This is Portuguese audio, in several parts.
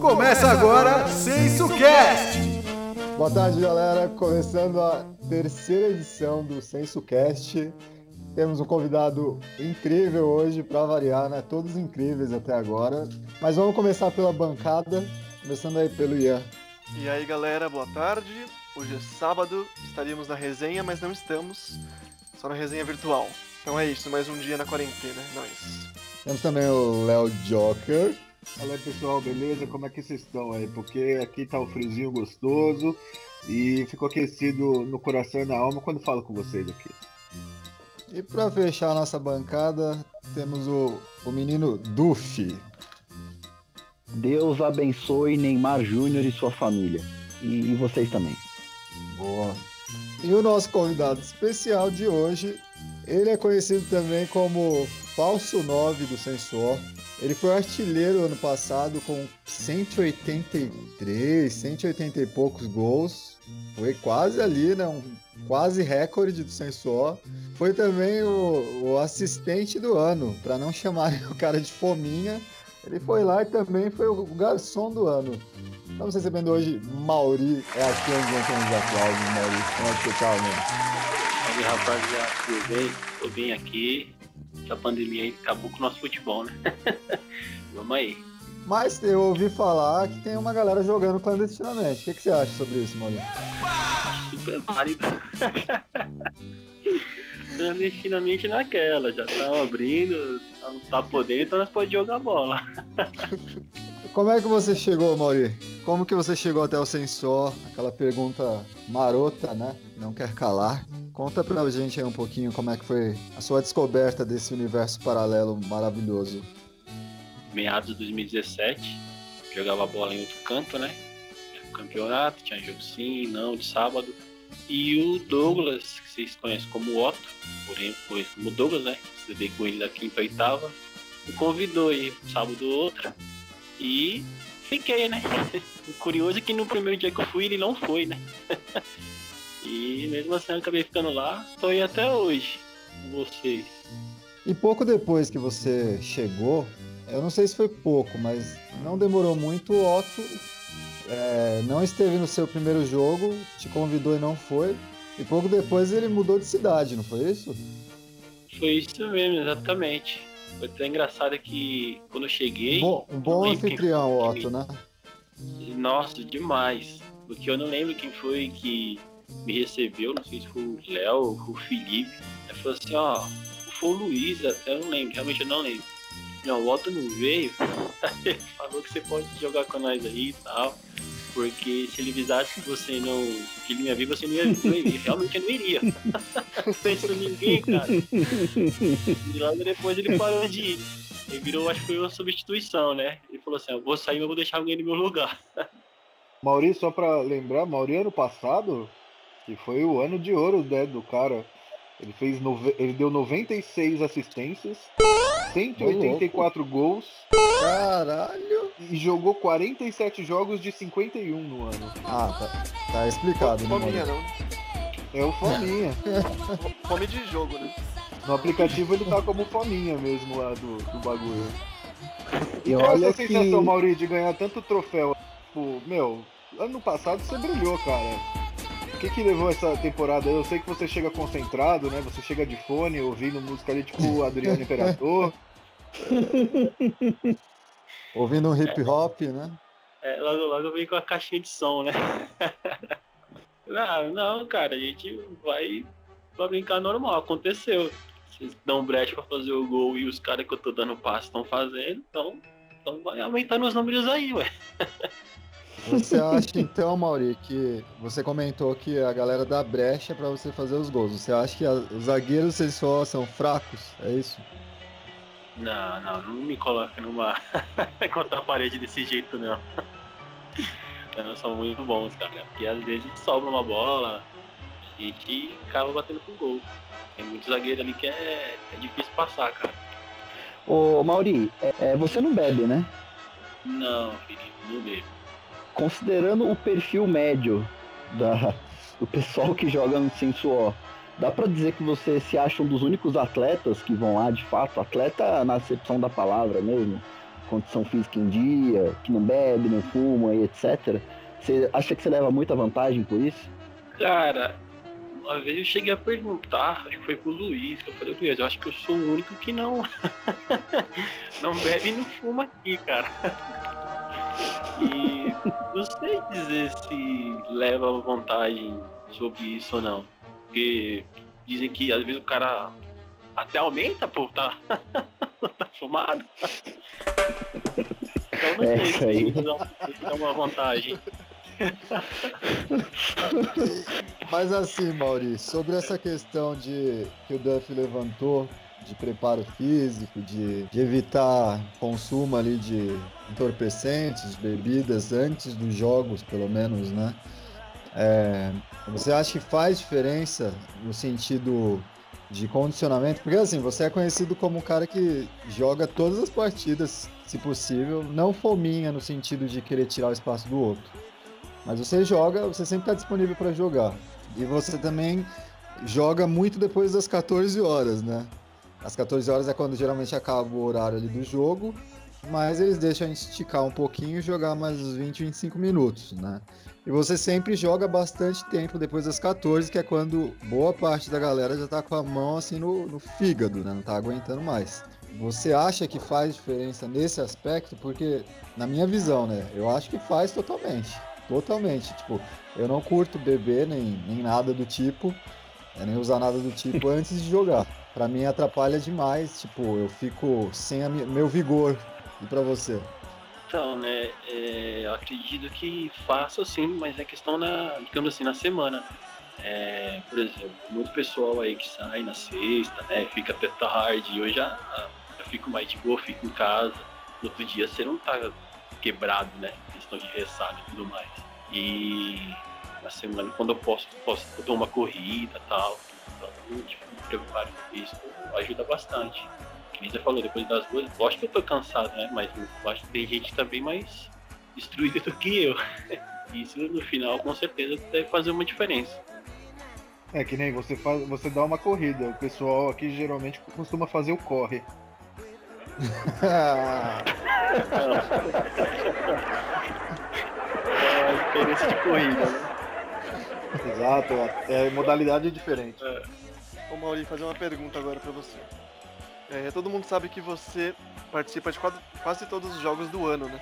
Começa agora SensoCast! Boa tarde, galera. Começando a terceira edição do SensoCast. Temos um convidado incrível hoje, para variar, né? Todos incríveis até agora. Mas vamos começar pela bancada, começando aí pelo Ian. E aí, galera, boa tarde. Hoje é sábado, estaríamos na resenha, mas não estamos. Só na resenha virtual. Então é isso, mais um dia na quarentena, é nóis. Temos também o Léo Joker. Fala aí, pessoal, beleza? Como é que vocês estão aí? Porque aqui tá o um friozinho gostoso e ficou aquecido no coração e na alma quando falo com vocês aqui. E para fechar a nossa bancada, temos o, o menino Duffy. Deus abençoe Neymar Júnior e sua família. E, e vocês também. Boa. E o nosso convidado especial de hoje, ele é conhecido também como Falso 9 do Sensor. Ele foi artilheiro ano passado com 183, 180 e poucos gols. Foi quase ali, né? Um quase recorde do Sensor. Foi também o, o assistente do ano, para não chamarem o cara de fominha. Ele foi lá e também foi o garçom do ano. Estamos recebendo hoje Mauri. É aqui onde entram os aplausos, Mauri. Como é que você tá, mano? Salve, rapaziada. Tudo bem? Tô bem aqui. Essa pandemia aí acabou com o nosso futebol, né? Vamos aí. Mas eu ouvi falar que tem uma galera jogando clandestinamente. O que, que você acha sobre isso, Mauri? Super válido. clandestinamente naquela, já tá abrindo, não tá podendo, então nós podemos jogar bola. Como é que você chegou, Mauri? Como que você chegou até o sensor? Aquela pergunta marota, né? Não quer calar. Conta pra gente aí um pouquinho como é que foi a sua descoberta desse universo paralelo maravilhoso. Meados de 2017, jogava bola em outro canto, né? Campeonato, tinha jogo sim, não, de sábado. E o Douglas, que vocês conhecem como Otto, porém conhece como Douglas, né? Estudei com ele da quinta e oitava, me convidou aí sábado outro e fiquei, né? O curioso é que no primeiro dia que eu fui ele não foi, né? e mesmo assim eu acabei ficando lá, tô aí até hoje com vocês. E pouco depois que você chegou, eu não sei se foi pouco, mas não demorou muito, o Otto é, não esteve no seu primeiro jogo, te convidou e não foi. E pouco depois ele mudou de cidade, não foi isso? Foi isso mesmo, exatamente. Foi até engraçado que quando eu cheguei. Bom, um bom anfitrião, Otto, né? Nossa, demais. Porque eu não lembro quem foi que me recebeu, não sei se foi o Léo ou o Felipe. Ele falou assim, ó, foi o Luiz, eu não lembro, realmente eu não lembro. Não, o Otto não veio. ele falou que você pode jogar com nós aí e tal. Porque se ele avisasse que você não. que ele ia vir, você não ia vir. Realmente eu não iria. não pensou ninguém, cara. E logo depois ele parou de ir. Ele virou, acho que foi uma substituição, né? Ele falou assim, eu vou sair, mas vou deixar alguém no meu lugar. Mauri, só pra lembrar, Mauri ano passado, que foi o ano de ouro né, do cara. Ele fez nove... ele deu 96 assistências, 184 gols. Caralho! E jogou 47 jogos de 51 no ano. Ah, tá, tá explicado, né? Fominha, não. É o Fominha. Fome de jogo, né? No aplicativo ele tá como Fominha mesmo lá do, do bagulho. E é a olha sua sensação, que. Mauri, de ganhar tanto troféu? Tipo, meu, ano passado você brilhou, cara. O que que levou essa temporada? Eu sei que você chega concentrado, né? Você chega de fone, ouvindo música ali, tipo Adriano Imperador. Ouvindo um hip hop, né? É, logo, logo eu vim com a caixinha de som, né? não, não, cara, a gente vai pra brincar normal, aconteceu. Vocês dão brecha pra fazer o gol e os caras que eu tô dando passe estão fazendo, então, então vai aumentando os números aí, ué. Você acha então, Mauri, que você comentou que a galera dá brecha pra você fazer os gols. Você acha que a- os zagueiros eles só são fracos? É isso? Não, não, não me coloca numa. contra a parede desse jeito, não. Não, são muito bons, cara. Porque às vezes sobra uma bola, a gente acaba batendo pro gol. Tem muito zagueiro ali que é, é difícil passar, cara. Ô, Mauri, é, é, você não bebe, né? Não, Felipe, não bebo. Considerando o perfil médio da, do pessoal que joga no Sensuó, dá pra dizer que você se acha um dos únicos atletas que vão lá, de fato, atleta na acepção da palavra mesmo, condição física em dia, que não bebe, não fuma e etc. Você acha que você leva muita vantagem por isso? Cara, uma vez eu cheguei a perguntar, acho que foi pro Luiz, que eu falei, Luiz, eu acho que eu sou o único que não. não bebe e não fuma aqui, cara. E não sei dizer se leva vantagem sobre isso ou não. Porque dizem que às vezes o cara até aumenta, pô, tá, tá fumado. Então não É, sei isso aí. se dá uma vantagem. Mas assim, Maurício, sobre essa questão de que o Duff levantou de preparo físico, de, de evitar consumo ali de entorpecentes, bebidas antes dos jogos, pelo menos, né? É, você acha que faz diferença no sentido de condicionamento? Porque assim, você é conhecido como um cara que joga todas as partidas, se possível, não fominha no sentido de querer tirar o espaço do outro. Mas você joga, você sempre está disponível para jogar. E você também joga muito depois das 14 horas, né? As 14 horas é quando geralmente acaba o horário ali do jogo, mas eles deixam a gente esticar um pouquinho e jogar mais uns 20, 25 minutos, né? E você sempre joga bastante tempo depois das 14, que é quando boa parte da galera já tá com a mão assim no, no fígado, né? Não tá aguentando mais. Você acha que faz diferença nesse aspecto? Porque, na minha visão, né? Eu acho que faz totalmente. Totalmente. Tipo, eu não curto beber nem, nem nada do tipo, é, nem usar nada do tipo antes de jogar. Pra mim atrapalha demais, tipo, eu fico sem a meu vigor. E pra você? Então, né, é, eu acredito que faço sim, mas é questão na, digamos assim, na semana. É, por exemplo, muito pessoal aí que sai na sexta, né, fica até tarde, eu já, já fico mais de boa, fico em casa. No outro dia você não tá quebrado, né, questão de ressaca e tudo mais. E na semana, quando eu posso, posso eu dou uma corrida tal, então, tipo, me preparo com isso, ajuda bastante que nem você falou, depois das duas, lógico que eu tô cansado, né? Mas eu acho que tem gente que tá bem mais destruída do que eu. Isso no final com certeza deve fazer uma diferença. É que nem você faz, você dá uma corrida. O pessoal aqui geralmente costuma fazer o corre. É a diferença de corrida, né? Exato, é modalidade diferente. Ô Mauri, fazer uma pergunta agora pra você. É, todo mundo sabe que você participa de quase, quase todos os jogos do ano, né?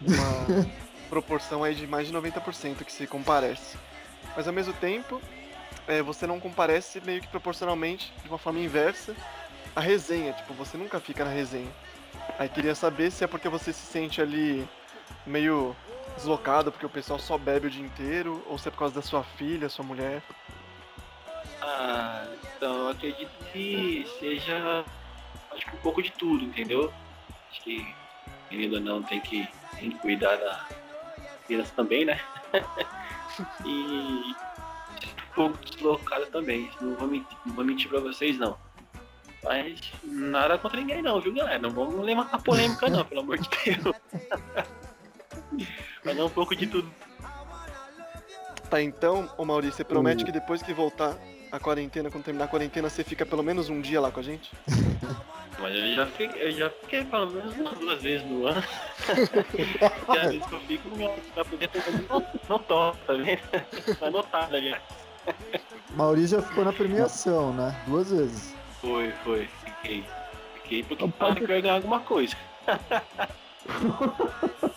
Uma proporção aí de mais de 90% que se comparece. Mas ao mesmo tempo, é, você não comparece meio que proporcionalmente, de uma forma inversa, a resenha. Tipo, você nunca fica na resenha. Aí queria saber se é porque você se sente ali meio deslocado, porque o pessoal só bebe o dia inteiro, ou se é por causa da sua filha, sua mulher. Ah, então eu acredito que seja acho que um pouco de tudo, entendeu? Acho que querendo ou não tem que, tem que cuidar da criança também, né? e um pouco deslocada também. Não vou mentir, não vou mentir pra vocês não. Mas nada contra ninguém não, viu galera? Não vamos levantar polêmica não, pelo amor de Deus. Mas é um pouco de tudo. Tá, então, ô Maurício, você promete que depois que voltar a quarentena, quando terminar a quarentena, você fica pelo menos um dia lá com a gente? Mas eu já fiquei, eu já fiquei pelo menos umas duas vezes no ano. e às vezes que eu fico, não, pra poder ter não, não toca, tá vendo? Tá anotado ali. Maurício já ficou na premiação, né? Duas vezes. Foi, foi, fiquei. Fiquei porque eu pode- quero ganhar alguma coisa.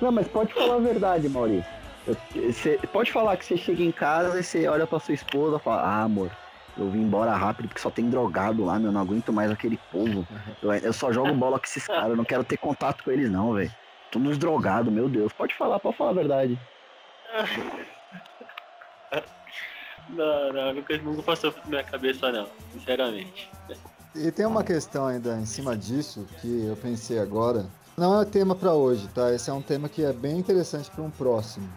Não, mas pode falar a verdade, Maurício. Você pode falar que você chega em casa e você olha pra sua esposa e fala, ah, amor, eu vim embora rápido porque só tem drogado lá, meu, eu não aguento mais aquele povo. Eu, eu só jogo bola com esses caras, eu não quero ter contato com eles não, velho. Todos drogados, meu Deus. Pode falar, pode falar a verdade. Não, não, nunca, nunca passou por minha cabeça não, sinceramente. E tem uma questão ainda em cima disso que eu pensei agora. Não é tema para hoje, tá? Esse é um tema que é bem interessante para um próximo.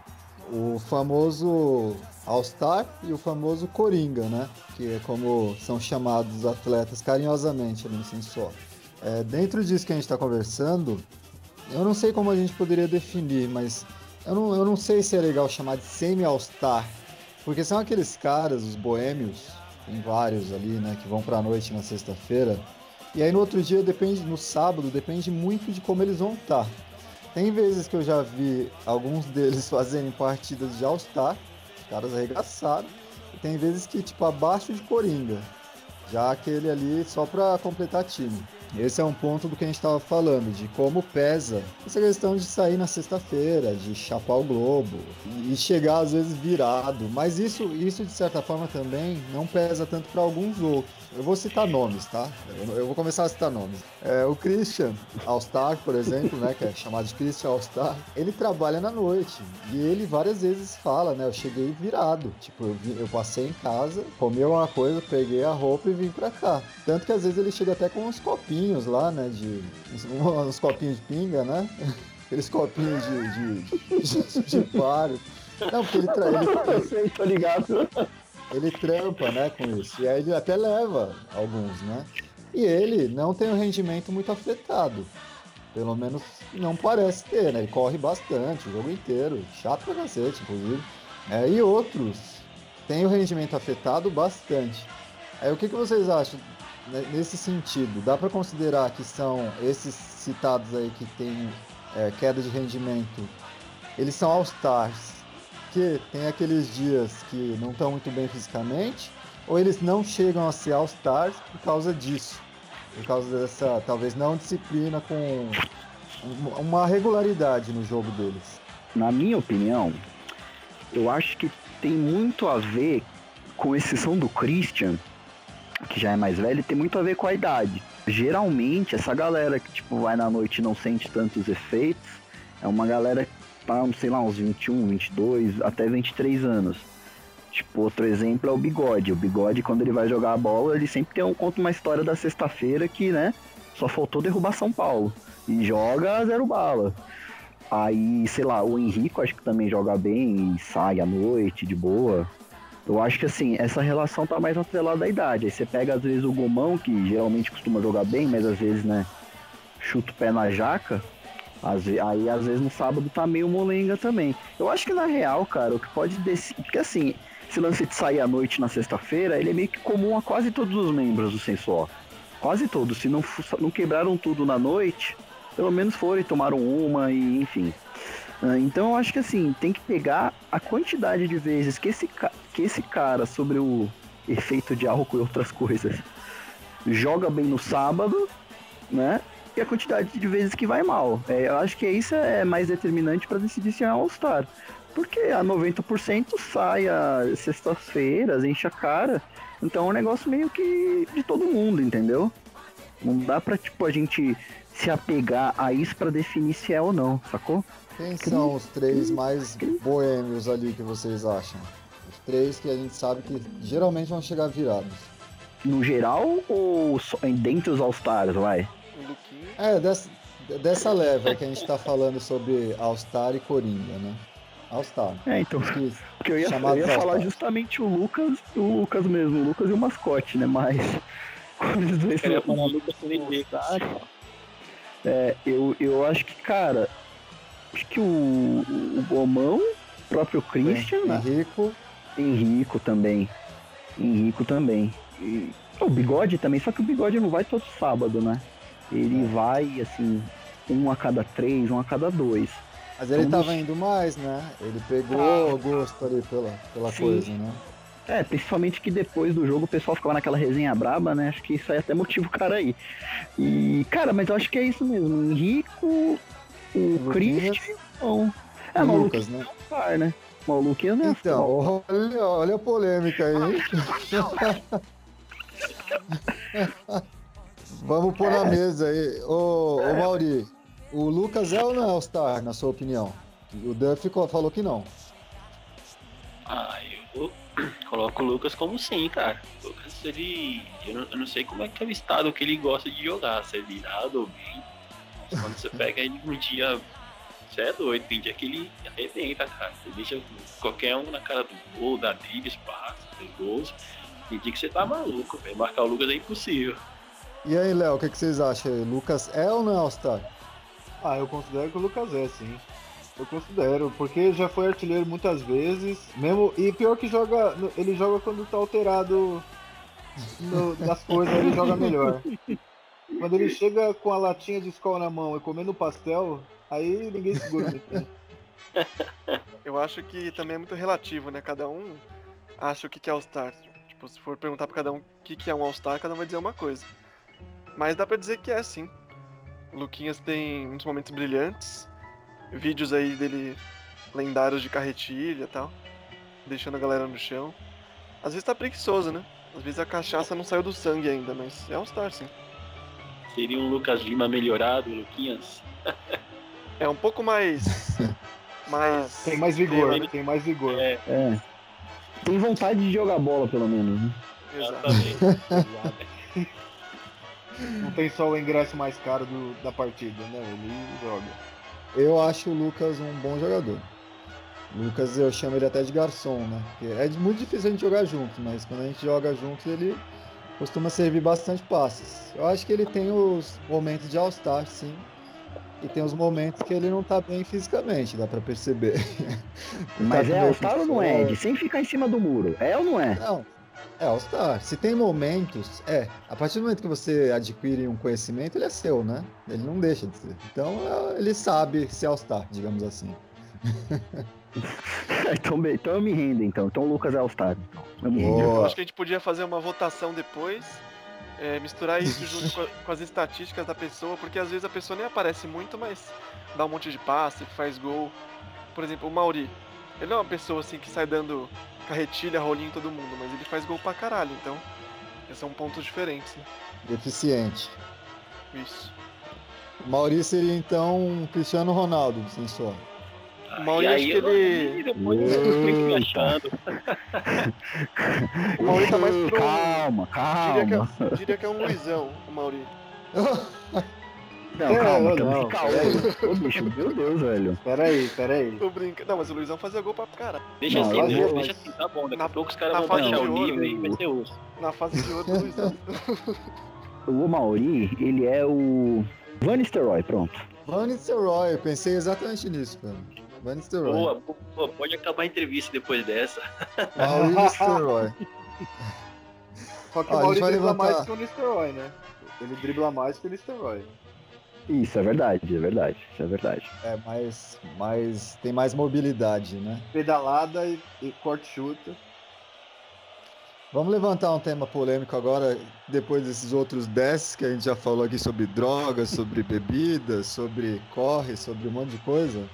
O famoso All-Star e o famoso Coringa, né? Que é como são chamados os atletas carinhosamente ali no Sensor. É, dentro disso que a gente está conversando, eu não sei como a gente poderia definir, mas eu não, eu não sei se é legal chamar de semi-All-Star. Porque são aqueles caras, os boêmios, tem vários ali, né, que vão pra noite na sexta-feira, E aí no outro dia depende, no sábado, depende muito de como eles vão estar. Tem vezes que eu já vi alguns deles fazendo partidas de All-Star, os caras arregaçaram. E tem vezes que, tipo, abaixo de Coringa. Já aquele ali só pra completar time. Esse é um ponto do que a gente estava falando, de como pesa essa questão de sair na sexta-feira, de chapar o globo e chegar às vezes virado. Mas isso, isso de certa forma também não pesa tanto para alguns outros. Eu vou citar nomes, tá? Eu vou começar a citar nomes. É, o Christian All-Star, por exemplo, né, que é chamado de Christian All-Star, ele trabalha na noite e ele várias vezes fala, né? Eu cheguei virado, tipo, eu, vim, eu passei em casa, comi uma coisa, peguei a roupa e vim pra cá. Tanto que às vezes ele chega até com uns copinhos lá, né, de uns copinhos de pinga, né? Aqueles copinhos de de, de, de, de paro. Não, porque ele, tra... ele, Eu tô ligado. Ele trampa, né, com isso. E aí ele até leva alguns, né? E ele não tem um rendimento muito afetado. Pelo menos não parece ter, né? Ele corre bastante o jogo inteiro. Chato pra cacete, inclusive. É, e outros têm o rendimento afetado bastante. Aí o que, que vocês acham né, nesse sentido? Dá para considerar que são esses citados aí que têm é, queda de rendimento, eles são All-Stars porque tem aqueles dias que não estão muito bem fisicamente, ou eles não chegam a ser All-Stars por causa disso. Por causa dessa, talvez, não disciplina com uma regularidade no jogo deles. Na minha opinião, eu acho que tem muito a ver, com exceção do Christian, que já é mais velho, tem muito a ver com a idade. Geralmente, essa galera que tipo vai na noite e não sente tantos efeitos, é uma galera tá, sei lá, uns 21, 22, até 23 anos. Tipo, outro exemplo é o Bigode. O Bigode, quando ele vai jogar a bola, ele sempre tem um, conta uma história da sexta-feira que, né, só faltou derrubar São Paulo. E joga zero bala. Aí, sei lá, o Henrique acho que também joga bem e sai à noite, de boa. Eu acho que assim, essa relação tá mais atrelada à idade. Aí você pega às vezes o Gomão, que geralmente costuma jogar bem, mas às vezes, né, chuta o pé na jaca. Aí às vezes no sábado tá meio molenga também. Eu acho que na real, cara, o que pode decidir. Porque assim, esse lance de sair à noite na sexta-feira, ele é meio que comum a quase todos os membros do Sensual. Quase todos. Se não, não quebraram tudo na noite, pelo menos foram e tomaram uma e enfim. Ah, então eu acho que assim, tem que pegar a quantidade de vezes que esse, que esse cara, sobre o efeito de álcool e outras coisas, joga bem no sábado, né? E a quantidade de vezes que vai mal. É, eu acho que isso é mais determinante para decidir se é All-Star. Porque a 90% sai às sextas-feiras, enche a cara. Então é um negócio meio que de todo mundo, entendeu? Não dá pra, tipo, a gente se apegar a isso para definir se é ou não, sacou? Quem são os três mais boêmios ali que vocês acham? Os três que a gente sabe que geralmente vão chegar virados. No geral ou só, dentre os All-Stars, vai? É, dessa, dessa leva que a gente tá falando sobre All-Star e Coringa, né? All-Star. É, então. Que, porque eu ia, eu ia falar justamente o Lucas, o Lucas mesmo, o Lucas e o mascote, né? Mas. Quando os dois eu falar Lucas é, eu, eu acho que, cara, acho que o, o Gomão, o próprio Christian, é, Henrico. Henrico também. Henrico também. E, o bigode também, só que o bigode não vai todo sábado, né? Ele é. vai, assim, um a cada três, um a cada dois. Mas ele então, tava indo mais, né? Ele pegou o gosto ali pela, pela coisa, né? É, principalmente que depois do jogo o pessoal ficava naquela resenha braba, né? Acho que isso aí até motiva o cara aí. E, cara, mas eu acho que é isso mesmo. O Henrico, o Christian. É, o Lucas, né? É um par, né? O Luquinhas é Então, olha, olha a polêmica aí. Vamos pôr é. na mesa aí. Ô, é. ô Mauri, o Lucas é ou não é All-Star, na sua opinião? O Dan ficou, falou que não. Ah, eu coloco o Lucas como sim, cara. O Lucas, ele. Eu não, eu não, sei como é que é o estado que ele gosta de jogar, se é virado ou bem. Quando você pega ele um dia. Você é doido, tem dia que ele arrebenta, cara. Você deixa qualquer um na cara do gol, dá drible, espaço, dos gols. Tem dia que você tá maluco, velho. Marcar o Lucas é impossível. E aí, Léo, o que, que, vocês acham? Lucas é ou não é All-Star? Ah, eu considero que o Lucas é, sim. Eu considero, porque já foi artilheiro muitas vezes, mesmo e pior que joga, ele joga quando tá alterado no, nas coisas, ele joga melhor. quando ele chega com a latinha de escola na mão e comendo pastel, aí ninguém segura. Né? Eu acho que também é muito relativo, né? Cada um acha o que é All-Star. Tipo, se for perguntar pra cada um o que é um All-Star, cada um vai dizer uma coisa. Mas dá pra dizer que é sim. O Luquinhas tem muitos momentos brilhantes. Vídeos aí dele lendários de carretilha e tal. Deixando a galera no chão. Às vezes tá preguiçoso, né? Às vezes a cachaça não saiu do sangue ainda, mas é All-Star sim. Seria um Lucas Lima melhorado, Luquinhas? É um pouco mais. mais. Tem mais vigor, tem mais vigor. É, É. Tem vontade de jogar bola, pelo menos, né? Exatamente. Não tem só o ingresso mais caro do- da partida, né? Ele joga. Eu acho o Lucas um bom jogador. Lucas, eu chamo ele até de garçom, né? Porque é muito difícil a gente jogar junto, mas quando a gente joga junto, ele costuma servir bastante passes. Eu acho que ele tem os momentos de All-Star, sim. E tem os momentos que ele não tá bem fisicamente, dá pra perceber. Tá Mas com é All-Star ou não é. Ed? Sem ficar em cima do muro. É ou não é? Não, é All-Star. Se tem momentos, é. A partir do momento que você adquire um conhecimento, ele é seu, né? Ele não deixa de ser. Então, é- ele sabe ser All-Star, digamos assim. então, então eu me rendo, então. Então o Lucas é All-Star. Então. Eu me rendo. Eu acho que a gente podia fazer uma votação depois, é, misturar isso junto com, a- com as estatísticas da pessoa, porque às vezes a pessoa nem aparece muito, mas dá um monte de passe, faz gol. Por exemplo, o Mauri, ele não é uma pessoa assim que sai dando carretilha, rolinho em todo mundo, mas ele faz gol pra caralho, então esses são pontos diferentes, né? Deficiente. Isso. O Maurício seria então um Cristiano Ronaldo, sem só. O Mauri, E acho aí que ele- depois eu me achando. O Mauri tá mais pro. Calma, Diria que, calma. é, diria que é um Luizão, o Mauri. Não, É, calma, não, também não, calma. Ô, bicho, meu Deus, velho. Peraí, peraí. Tô brincando. Não, mas o Luizão fazia gol pra caralho. Deixa Não, assim, deixa, vou- deixa assim, tá bom. Daqui Na- a pouco os caras na vão fase baixar de o ouro, nível e vai ser osso. Na fase de ouro do Luizão. O Mauri, ele é o Van Nistelrooy, pronto. Van Nistelrooy, eu pensei exatamente nisso, cara. Van Nistelrooy. Boa, boa, pode acabar a entrevista depois dessa. Maurício Nistelrooy. Só que Ó, o a Mauri gente vai dribla levantar- mais que o Nistelrooy, né? Ele dribla mais que o Nistelrooy. Isso, é verdade, é verdade, isso é verdade. É, mais, mais. Tem mais mobilidade, né? Pedalada e, e corte chuta. Vamos levantar um tema polêmico agora, depois desses outros 10 que a gente já falou aqui sobre drogas, sobre bebidas, sobre corre, sobre um monte de coisa.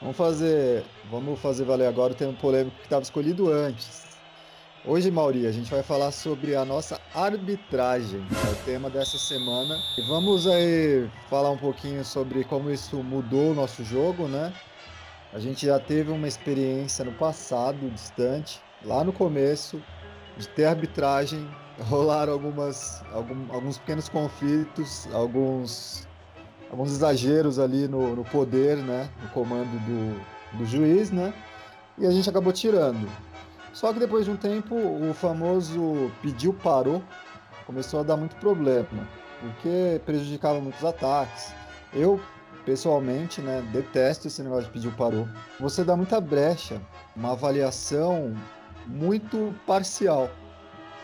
Vamos fazer, vamos fazer valer agora o tema polêmico que estava escolhido antes. Hoje, Mauri, a gente vai falar sobre a nossa arbitragem, que é o tema dessa semana. E vamos aí falar um pouquinho sobre como isso mudou o nosso jogo, né? A gente já teve uma experiência no passado, distante, lá no começo, de ter arbitragem, rolaram algumas, algum- alguns pequenos conflitos, alguns, alguns exageros ali no, no poder, né, no comando do, do juiz, né, e a gente acabou tirando. Só que depois de um tempo, o famoso pediu parou começou a dar muito problema, porque prejudicava muitos ataques. Eu, pessoalmente, né, detesto esse negócio de pediu parou. Você dá muita brecha, uma avaliação muito parcial.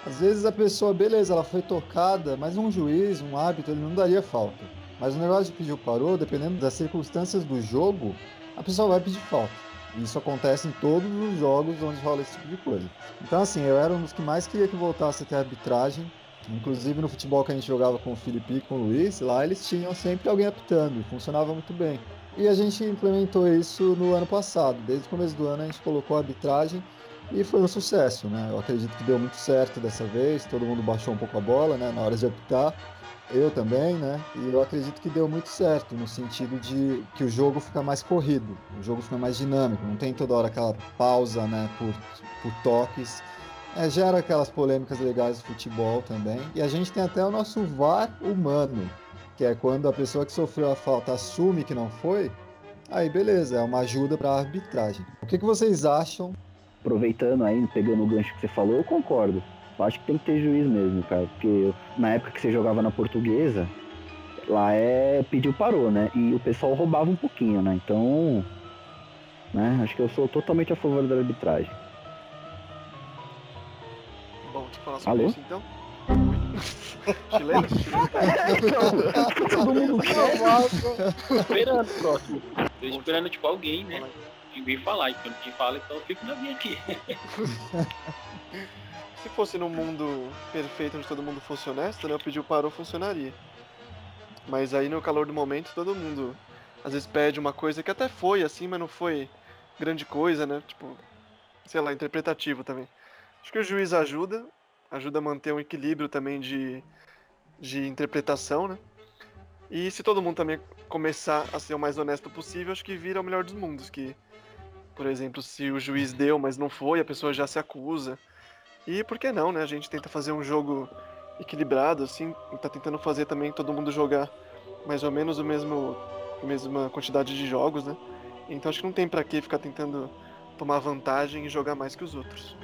Às vezes a pessoa, beleza, ela foi tocada, mas um juiz, um árbitro, ele não daria falta. Mas o negócio de pedir parou, dependendo das circunstâncias do jogo, a pessoa vai pedir falta. Isso acontece em todos os jogos onde rola esse tipo de coisa. Então, assim, eu era um dos que mais queria que voltasse a ter arbitragem. Inclusive no futebol que a gente jogava com o Felipe e com o Luiz, lá eles tinham sempre alguém apitando, e funcionava muito bem. E a gente implementou isso no ano passado. Desde o começo do ano a gente colocou a arbitragem e foi um sucesso, né? Eu acredito que deu muito certo dessa vez, todo mundo baixou um pouco a bola, né, na hora de apitar. Eu também, né? E eu acredito que deu muito certo, no sentido de que o jogo fica mais corrido, o jogo fica mais dinâmico, não tem toda hora aquela pausa, né, por, por toques. É, gera aquelas polêmicas legais do futebol também. E a gente tem até o nosso VAR humano, que é quando a pessoa que sofreu a falta assume que não foi, aí beleza, é uma ajuda para a arbitragem. O que, que vocês acham Aproveitando aí, pegando o gancho que você falou, eu concordo. Eu acho que tem que ter juiz mesmo, cara. Porque na época que você jogava na portuguesa, lá é pediu parou, né? E o pessoal roubava um pouquinho, né? Então, né? Acho que eu sou totalmente a favor da arbitragem. Bom, deixa eu falar sobre Alô? isso então. Chileno? Todo mundo quer. Tô esperando o próximo. Tô esperando, tipo, alguém, né? Vem falar. Então, quem fala, então eu fico na minha aqui. Se fosse num mundo perfeito onde todo mundo fosse honesto, né? O pediu parou funcionaria. Mas aí no calor do momento todo mundo às vezes pede uma coisa que até foi assim, mas não foi grande coisa, né? Tipo, sei lá, interpretativo também. Acho que o juiz ajuda, ajuda a manter um equilíbrio também de, de interpretação, né? E se todo mundo também começar a ser o mais honesto possível, acho que vira o melhor dos mundos. Que, por exemplo, se o juiz deu, mas não foi, a pessoa já se acusa. E por que não, né? A gente tenta fazer um jogo equilibrado, assim, tá tentando fazer também todo mundo jogar mais ou menos o mesmo, a mesma quantidade de jogos, né? Então acho que não tem pra que ficar tentando tomar vantagem e jogar mais que os outros.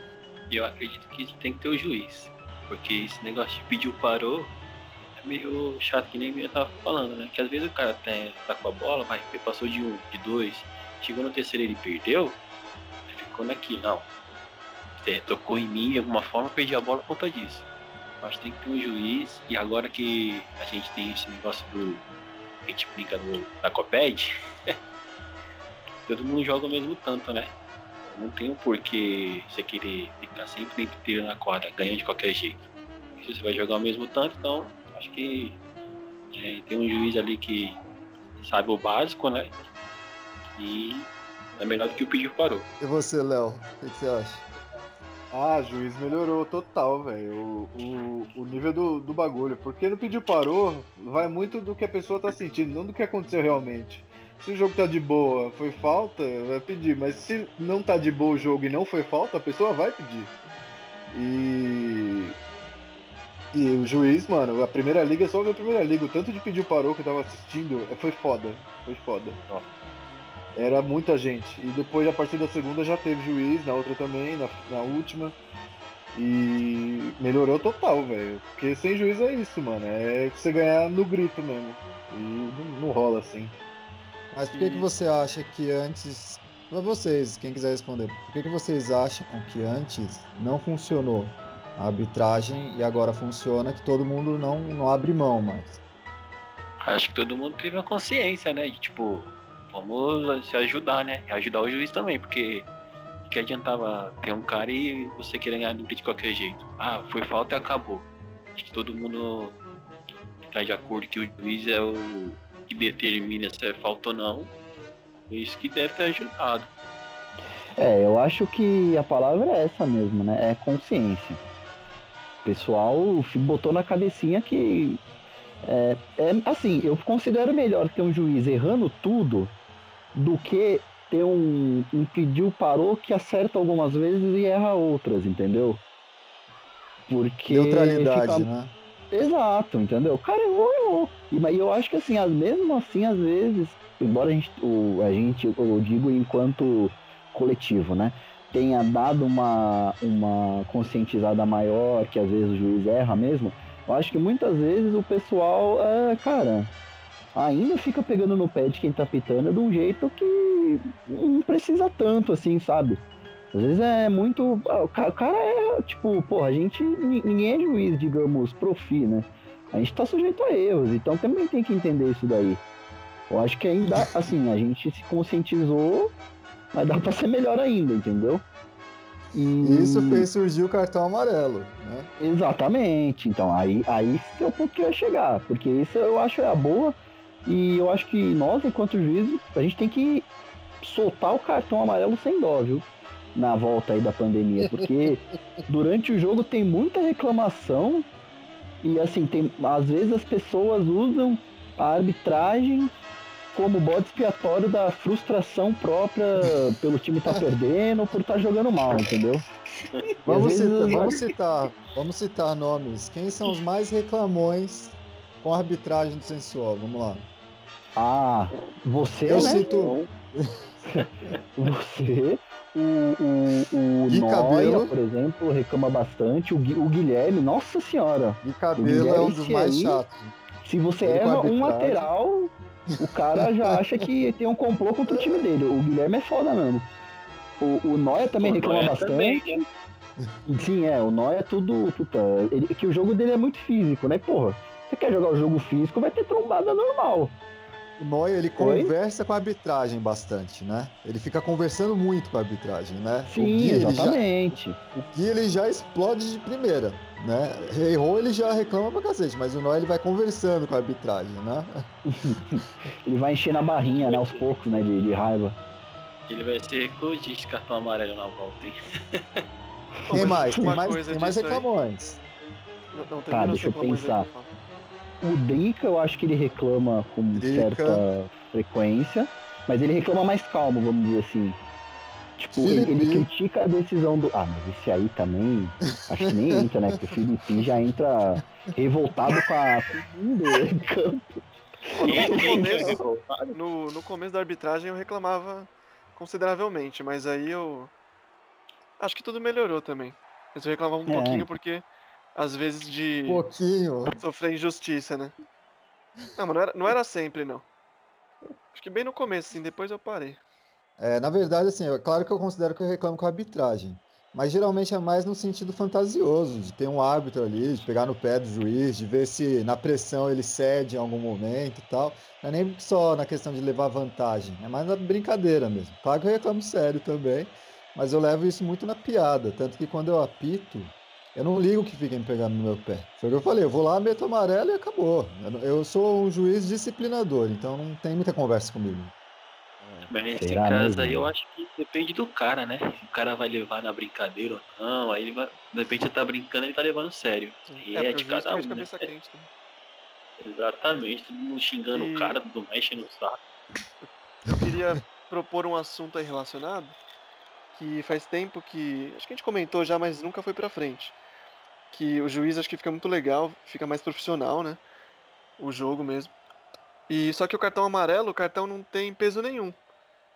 Eu acredito que tem que ter o juiz. Porque esse negócio de pedir o parou é meio chato, que nem eu tava falando, né? Que às vezes o cara tá, tá com a bola, mas passou de um, de dois, chegou no terceiro ele perdeu, ficou naquilo, não. É, tocou em mim de alguma forma, perdi a bola por conta disso. Acho que tem que ter um juiz, e agora que a gente tem esse negócio do. A gente brinca do, da Coped, todo mundo joga o mesmo tanto, né? Não tem um porquê você querer ficar sempre inteiro na quadra, ganhando de qualquer jeito. Se você vai jogar o mesmo tanto, então acho que é, tem um juiz ali que sabe o básico, né? E é melhor do que o pedido parou. E você, Léo? O que, que você acha? Ah, juiz melhorou total, velho. O, o, nível do, do bagulho. Porque no pediu parou, vai muito do que a pessoa tá sentindo, não do que aconteceu realmente. Se o jogo tá de boa, foi falta, vai pedir. Mas se não tá de boa o jogo e não foi falta, a pessoa vai pedir. E. E o juiz, mano, a primeira liga, só a primeira liga, o tanto de pediu parou que eu tava assistindo, foi foda. Foi foda. Era muita gente. E depois, a partir da segunda, já teve juiz, na outra também, na, na última. E melhorou total, velho. Porque sem juiz é isso, mano. É você ganhar no grito mesmo. E não, não rola assim. Mas por que, que você acha que antes. Pra vocês, quem quiser responder, por que, que vocês acham que antes não funcionou a arbitragem e agora funciona que todo mundo não, não abre mão mais? Acho que todo mundo teve uma consciência, né? De tipo, vamos se ajudar, né? E ajudar o juiz também, porque que adiantava ter um cara e você querer ganhar de qualquer jeito? Ah, foi falta e acabou. Acho que todo mundo tá de acordo que o juiz é o que determina se é falta ou não. É isso que deve ter ajudado. É, eu acho que a palavra é essa mesmo, né? É consciência. O pessoal botou na cabecinha que. É, é, assim, eu considero melhor ter um juiz errando tudo do que ter um, um pediu parou que acerta algumas vezes e erra outras, entendeu? Porque. Neutralidade, fica- né? Exato, entendeu? O cara errou, errou. E, eu acho que assim, as- mesmo assim, às vezes, embora a gente, o, a gente, eu digo enquanto coletivo, né? Tenha dado uma, uma conscientizada maior, que às vezes o juiz erra mesmo, eu acho que muitas vezes o pessoal, é, cara, ainda fica pegando no pé de quem tá pitando de um jeito que não precisa tanto, assim, sabe? Às vezes é muito. ah, O ca- o cara é, tipo, porra, a gente. ni- Ninguém é juiz, digamos, profi, né? A gente tá sujeito a erros, então também tem que entender isso daí. Eu acho que ainda, assim, a gente se conscientizou, mas dá pra ser melhor ainda, entendeu? E E isso fez surgir o cartão amarelo, né? Exatamente. Então, aí, aí esse é o ponto que eu ia chegar. Porque isso eu acho é a boa. E eu acho que nós, enquanto juízes, a gente tem que soltar o cartão amarelo sem dó, viu? Na volta aí da pandemia. Porque durante o jogo tem muita reclamação. E assim, tem, às vezes as pessoas usam a arbitragem como bode expiatório da frustração própria pelo time estar perdendo ou por estar jogando mal, entendeu? Vamos citar, as- vamos citar, vamos citar nomes. Quem são os mais reclamões com a arbitragem do sensual? Vamos lá. Ah, você, Eu né? cito Você, o, o, o Gui Noia, Cabelo. por exemplo, reclama bastante. O, Gui- o Guilherme, nossa senhora, e cabelo é um dos mais aí- chatos. se você Ele erra um lateral, o cara já acha que tem um complô contra o time dele. O Guilherme é foda mesmo. O, o Noia também O reclama Noia bastante. também, né? Sim, é, o nó é tudo. Puta, ele, que o jogo dele é muito físico, né? Porra, você quer jogar o jogo físico, vai ter trombada normal. O Noia, ele Oi? conversa com a arbitragem bastante, né? Ele fica conversando muito com a arbitragem, né? o Sim, Gui, ele já, exatamente. o Gui, ele já explode de primeira, né? Errou, ele já reclama pra cacete, mas o Noia, ele vai conversando com a arbitragem, né? Ele vai encher na barrinha, né, aos poucos, né, de, de raiva. Ele vai ser recordista de cartão amarelo na volta, hein? Tem mais, tem mais, tem mais aí- reclamões. Não, não, Tá, deixa eu pensar. Fala. O Drica, eu acho que ele reclama com Drica. certa frequência, mas ele reclama mais calmo, vamos dizer assim. Tipo, ele, ele critica a decisão do. Ah, mas esse aí também. Acho que nem entra, né? Porque o Felipe já entra revoltado com, a, com o mundo em campo. No começo, no, no começo da arbitragem eu reclamava consideravelmente, mas aí eu. Acho que tudo melhorou também. Mas eu reclamava um É. pouquinho porque, às vezes, de pouquinho. sofrer injustiça, né? Não, mas não era, não era sempre, não. Acho que bem no começo, assim, depois eu parei. É, na verdade, assim, é claro que eu considero que eu reclamo com a arbitragem. Mas geralmente é mais no sentido fantasioso, de ter um árbitro ali, de pegar no pé do juiz, de ver se na pressão ele cede em algum momento e tal. Não é nem só na questão de levar vantagem, é mais na brincadeira mesmo. Claro que eu reclamo sério também, mas eu levo isso muito na piada. Tanto que quando eu apito, eu não ligo que fiquem pegando no meu pé. Foi o que eu falei, eu vou lá, meto amarelo e acabou. Eu sou um juiz disciplinador, então não tem muita conversa comigo. Mas nesse Será caso mesmo? aí eu acho que depende do cara, né? O cara vai levar na brincadeira ou não, aí ele vai. De repente você tá brincando ele tá levando sério. E é, porque de cada um. Né? quente também. Exatamente, todo mundo xingando E- o cara, tudo mais, enchendo o saco. Eu queria propor um assunto aí relacionado, que faz tempo que. Acho que a gente comentou já, mas nunca foi pra frente. Que o juiz acho que fica muito legal, fica mais profissional, né? O jogo mesmo. E só que o cartão amarelo, o cartão não tem peso nenhum.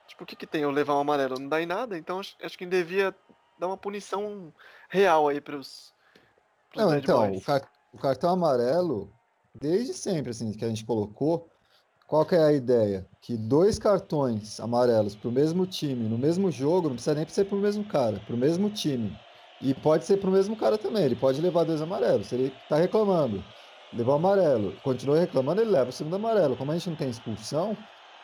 Tipo, o que que tem eu levar um amarelo? Não dá em nada, então acho, acho que devia dar uma punição real aí pros. pros Não, então, o, car- o cartão amarelo, desde sempre, assim, que a gente colocou, qual que é a ideia? Que dois cartões amarelos pro mesmo time, no mesmo jogo, não precisa nem ser pro mesmo cara, pro mesmo time. E pode ser pro mesmo cara também, ele pode levar dois amarelos, se ele tá reclamando, levou amarelo, continua reclamando, ele leva o segundo amarelo. Como a gente não tem expulsão,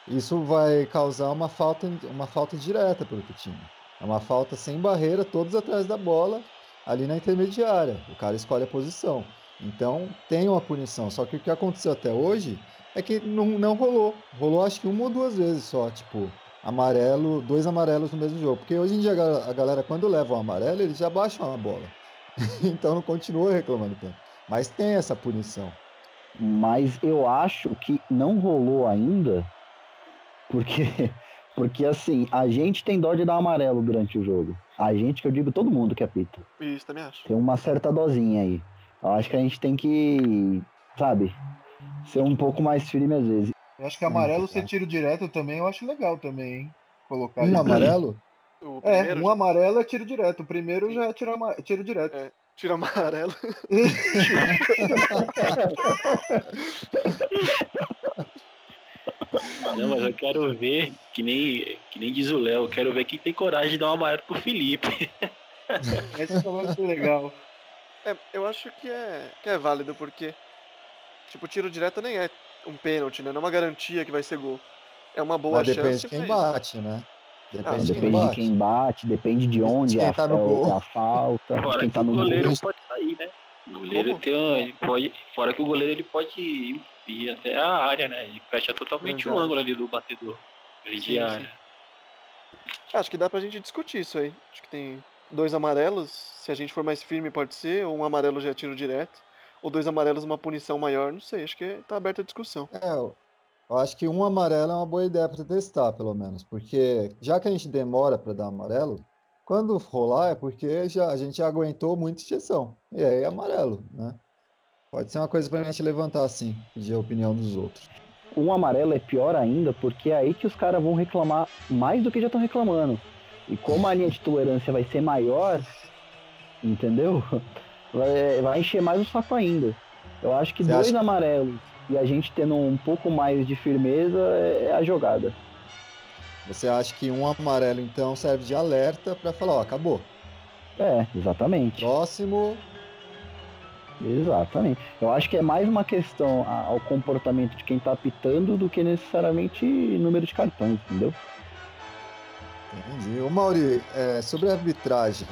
isso vai causar uma falta, uma falta direta pro outro time. É uma falta sem barreira, todos atrás da bola, ali na intermediária. O cara escolhe a posição. Então tem uma punição. Só que o que aconteceu até hoje é que não, não rolou. Rolou acho que uma ou duas vezes só, tipo, amarelo, dois amarelos no mesmo jogo. Porque hoje em dia a ga- a galera, quando leva o amarelo, eles já baixam a bola. então não continua reclamando tanto. Mas tem essa punição. Mas eu acho que não rolou ainda, porque, porque assim, a gente tem dó de dar amarelo durante o jogo. A gente, que eu digo todo mundo que apita. Isso, também acho. Tem uma certa dosinha aí. Eu acho que a gente tem que, sabe, ser um pouco mais firme às vezes. Eu acho que amarelo ser tiro direto também, eu acho legal também, hein? Colocar Um isso. amarelo? É, um amarelo é tiro direto. O primeiro já é tiro, ama- tiro direto. É. tira amarelo. Não, mas eu quero ver, que nem, que nem diz o Léo, eu quero ver quem tem coragem de dar um amarelo pro Felipe. Esse vai ser legal. É, eu acho que é, que é válido, porque, tipo, tiro direto nem é um pênalti, né? Não é uma garantia que vai ser gol. É uma boa Mas depende chance. de quem bate, né? Depende de quem Depende de bate. quem bate, depende de onde quem é a, tá no é o- gol. é a falta, de Fora quem que tá o no goleiro gol. pode sair, né? O goleiro Como? tem um, ele pode, fora que o goleiro ele pode ir até a área, né? Ele fecha totalmente o Verdade. ângulo ali do batedor. Ele Sim, de área. Acho que dá pra gente discutir isso aí. Acho que tem dois amarelos, se a gente for mais firme pode ser, ou um amarelo já é tiro direto, ou dois amarelos uma punição maior, não sei, acho que tá aberta a discussão. É, eu acho que um amarelo é uma boa ideia para testar, pelo menos, porque já que a gente demora para dar amarelo, quando rolar é porque já, a gente já aguentou muita injeção. E aí é amarelo, né? Pode ser uma coisa para a gente levantar assim, pedir a opinião dos outros. Um amarelo é pior ainda, porque é aí que os caras vão reclamar mais do que já estão reclamando. E como a linha de tolerância vai ser maior, entendeu? Vai, vai encher mais o saco ainda. Eu acho que Você dois acha- amarelos e a gente tendo um pouco mais de firmeza é é a jogada. Você acha que um amarelo então serve de alerta para falar, ó, acabou. É, exatamente. Próximo. Exatamente. Eu acho que é mais uma questão ao comportamento de quem tá apitando do que necessariamente número de cartões, entendeu? Entendi. Ô Mauri, é, sobre a arbitragem,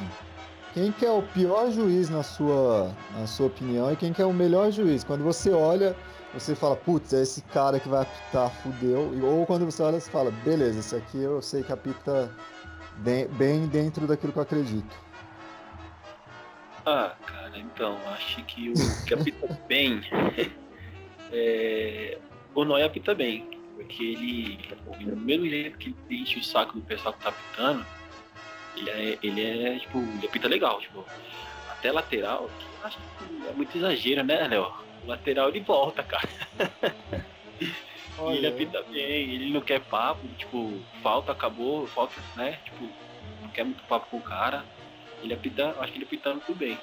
quem que é o pior juiz na sua, na sua opinião e quem que é o melhor juiz? Quando você olha, você fala, putz, é esse cara que vai apitar, fudeu. Ou quando você olha, você fala, beleza, esse aqui eu sei que apita bem, dentro daquilo que eu acredito. Ah, cara, então, acho que o que apita bem. é, o Noia apita bem. Porque ele, do mesmo jeito que ele enche o saco do pessoal que tá apitando, ele é, ele é tipo, ele apita legal, tipo, até lateral, acho que é muito exagero, né, Léo? O lateral ele volta, cara. Ele apita bem, ele não quer papo, tipo, falta, acabou, falta, né? Tipo, não quer muito papo com o cara. Ele apita, acho que ele apita muito bem.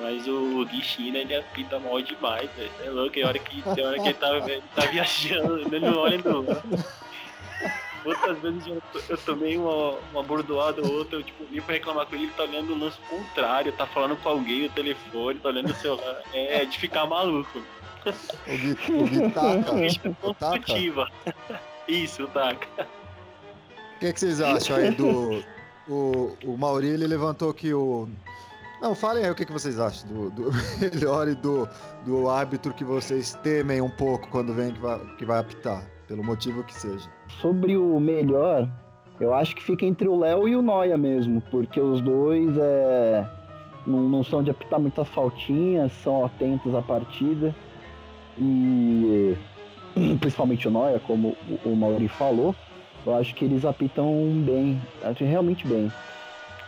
Mas o Guichina, ele apita mal demais, velho. É louco, tem hora que, tem hora que ele tá, ele tá viajando, ele não olha no. Outras vezes eu, eu tomei uma, uma bordoada ou outra, eu tipo, vim pra reclamar com ele, ele tá olhando o lance contrário, tá falando com alguém no telefone, tá olhando o celular. É, de ficar maluco. O Gui, o o construtiva. Isso, o Taca. O que, que vocês acham aí do. O, o Mauri, ele levantou que o. Não, falem aí o que, que vocês acham do, do melhor e do, do árbitro que vocês temem um pouco quando vem que vai, que vai apitar, pelo motivo que seja. Sobre o melhor, eu acho que fica entre o Léo e o Noia mesmo, porque os dois é, não, não são de apitar muitas faltinhas, são atentos à partida. E principalmente o Noia, como o, Mauri falou, eu acho que eles apitam bem, realmente bem.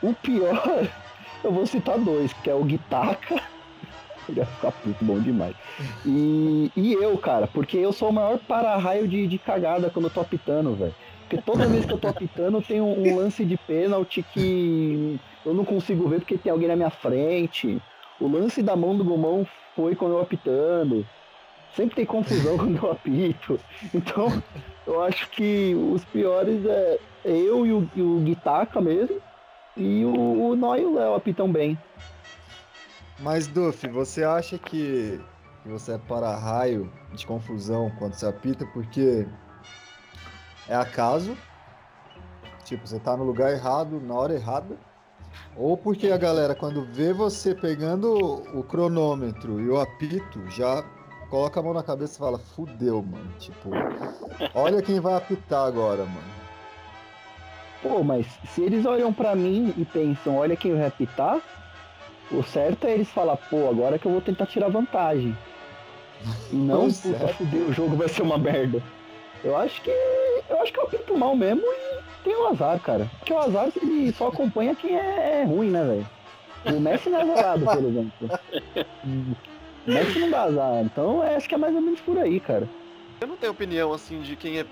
O pior, eu vou citar dois, que é o Guitaca. Vai ficar puto bom demais. E, e eu, cara, porque eu sou o maior para-raio de, de cagada quando eu tô apitando, velho. Porque toda vez que eu tô apitando tem um, um lance de pênalti que eu não consigo ver porque tem alguém na minha frente. O lance da mão do Gomão foi quando eu apitando. Sempre tem confusão quando eu apito. Então, eu acho que os piores é eu e o, e o Guitaca mesmo. E o, o Nó e o Léo apitam bem. Mas, Duff, você acha que, você é para-raio de confusão quando você apita porque é acaso? Tipo, você tá no lugar errado, na hora errada? Ou porque a galera, quando vê você pegando o cronômetro e o apito, já coloca a mão na cabeça e fala, fudeu, mano. Tipo, olha quem vai apitar agora, mano. Pô, mas se eles olham pra mim e pensam, olha quem vai apitar, o certo é eles falar, pô, agora que eu vou tentar tirar vantagem. E não, O puta, certo. fudeu, o jogo vai ser uma merda. Eu acho que. Eu acho que eu apito mal mesmo e tem o azar, cara. Porque o azar ele só acompanha quem é, é ruim, né, velho? O Messi não é azarado, por exemplo. O Messi não dá azar. Então eu acho que é mais ou menos por aí, cara. Eu não tenho opinião assim de quem é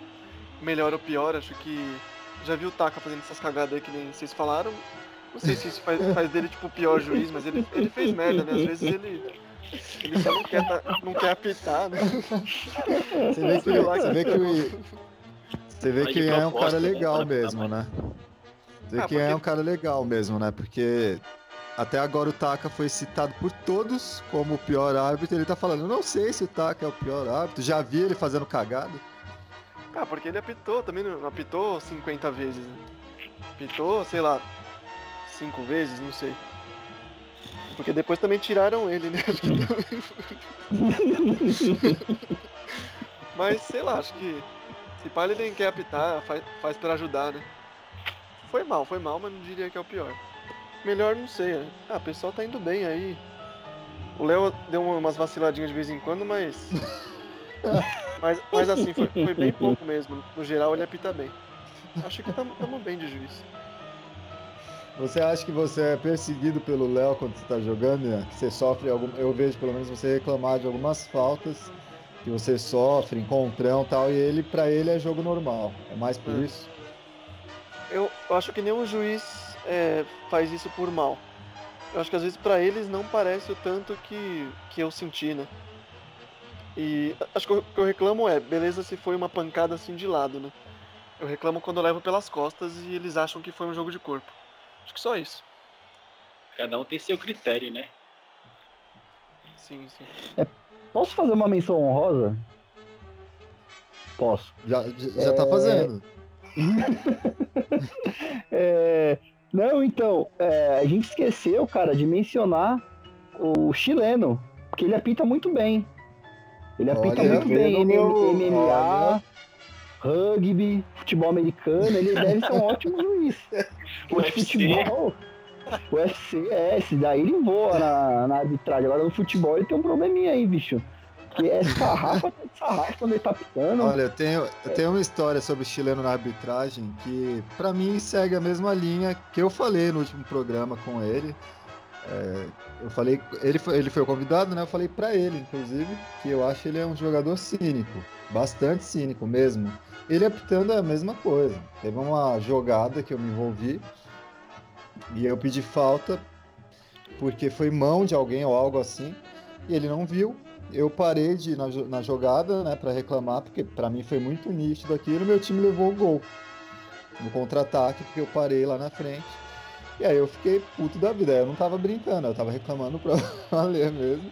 melhor ou pior, acho que já vi o Taka fazendo essas cagadas aí que nem vocês falaram. Não sei se isso faz, faz dele tipo o pior juiz, mas ele, ele fez merda, né? Às vezes ele. Ele só não quer, tá- não quer apitar, né? Você vê que, você vê que o, você vê que é um cara né, legal mesmo, né? Você vê Ah, que é um cara legal mesmo, né? Porque até agora o Taka foi citado por todos como o pior árbitro. Ele tá falando, eu não sei se o Taka é o pior árbitro. Já vi ele fazendo cagada. Ah, porque ele apitou também, não apitou 50 vezes, né? Apitou, sei lá, 5 vezes, não sei. Porque depois também tiraram ele, né? Mas sei lá, acho que se pá ele nem quer apitar, faz, faz pra ajudar, né? Foi mal, foi mal, mas não diria que é o pior. Melhor não sei, né? Ah, o pessoal tá indo bem aí. O Léo deu umas vaciladinhas de vez em quando, mas. mas, mas assim, foi, foi bem pouco mesmo. No geral ele apita bem. Acho que tamo, tamo bem de juiz. Você acha que você é perseguido pelo Léo quando você tá jogando, né? Você sofre algum. Eu vejo pelo menos você reclamar de algumas faltas que você sofre, encontrão e tal, e ele, pra ele, é jogo normal. É mais por É. isso. Eu, acho que nenhum juiz é, faz isso por mal. Eu acho que às vezes pra eles não parece o tanto que, que eu senti, né? E acho que o que eu reclamo é, beleza se foi uma pancada assim de lado, né? Eu reclamo quando eu levo pelas costas e eles acham que foi um jogo de corpo. Acho que só isso. Cada um tem seu critério, né? Sim, sim. Posso fazer uma menção honrosa? Posso. Já, já, tá É. fazendo. É, Não, então, é, a gente esqueceu, cara, de mencionar o chileno, porque ele apita muito bem. Ele apita Olha, muito bem vendo meu- MMA, rugby, futebol americano, ele deve ser um ótimo juiz. O UFC. futebol, o UFC, é, esse daí ele voa na, na arbitragem. Agora no futebol ele tem um probleminha aí, bicho. Que é sarrafa, sarrafa quando ele tá apitando. Olha, eu tenho, eu tenho uma história sobre o chileno na arbitragem que, pra mim, segue a mesma linha que eu falei no último programa com ele. É, eu falei, ele foi, ele foi o convidado, né? Eu falei pra ele, inclusive, que eu acho ele é um jogador cínico, bastante cínico mesmo. Ele apitando é a mesma coisa. Teve uma jogada que eu me envolvi e eu pedi falta porque foi mão de alguém ou algo assim e ele não viu eu parei de na, na jogada, né, para reclamar, porque para mim foi muito nítido aquilo, meu time levou o gol no contra-ataque, porque eu parei lá na frente. E aí eu fiquei puto da vida, eu não tava brincando, eu tava reclamando pra valer mesmo.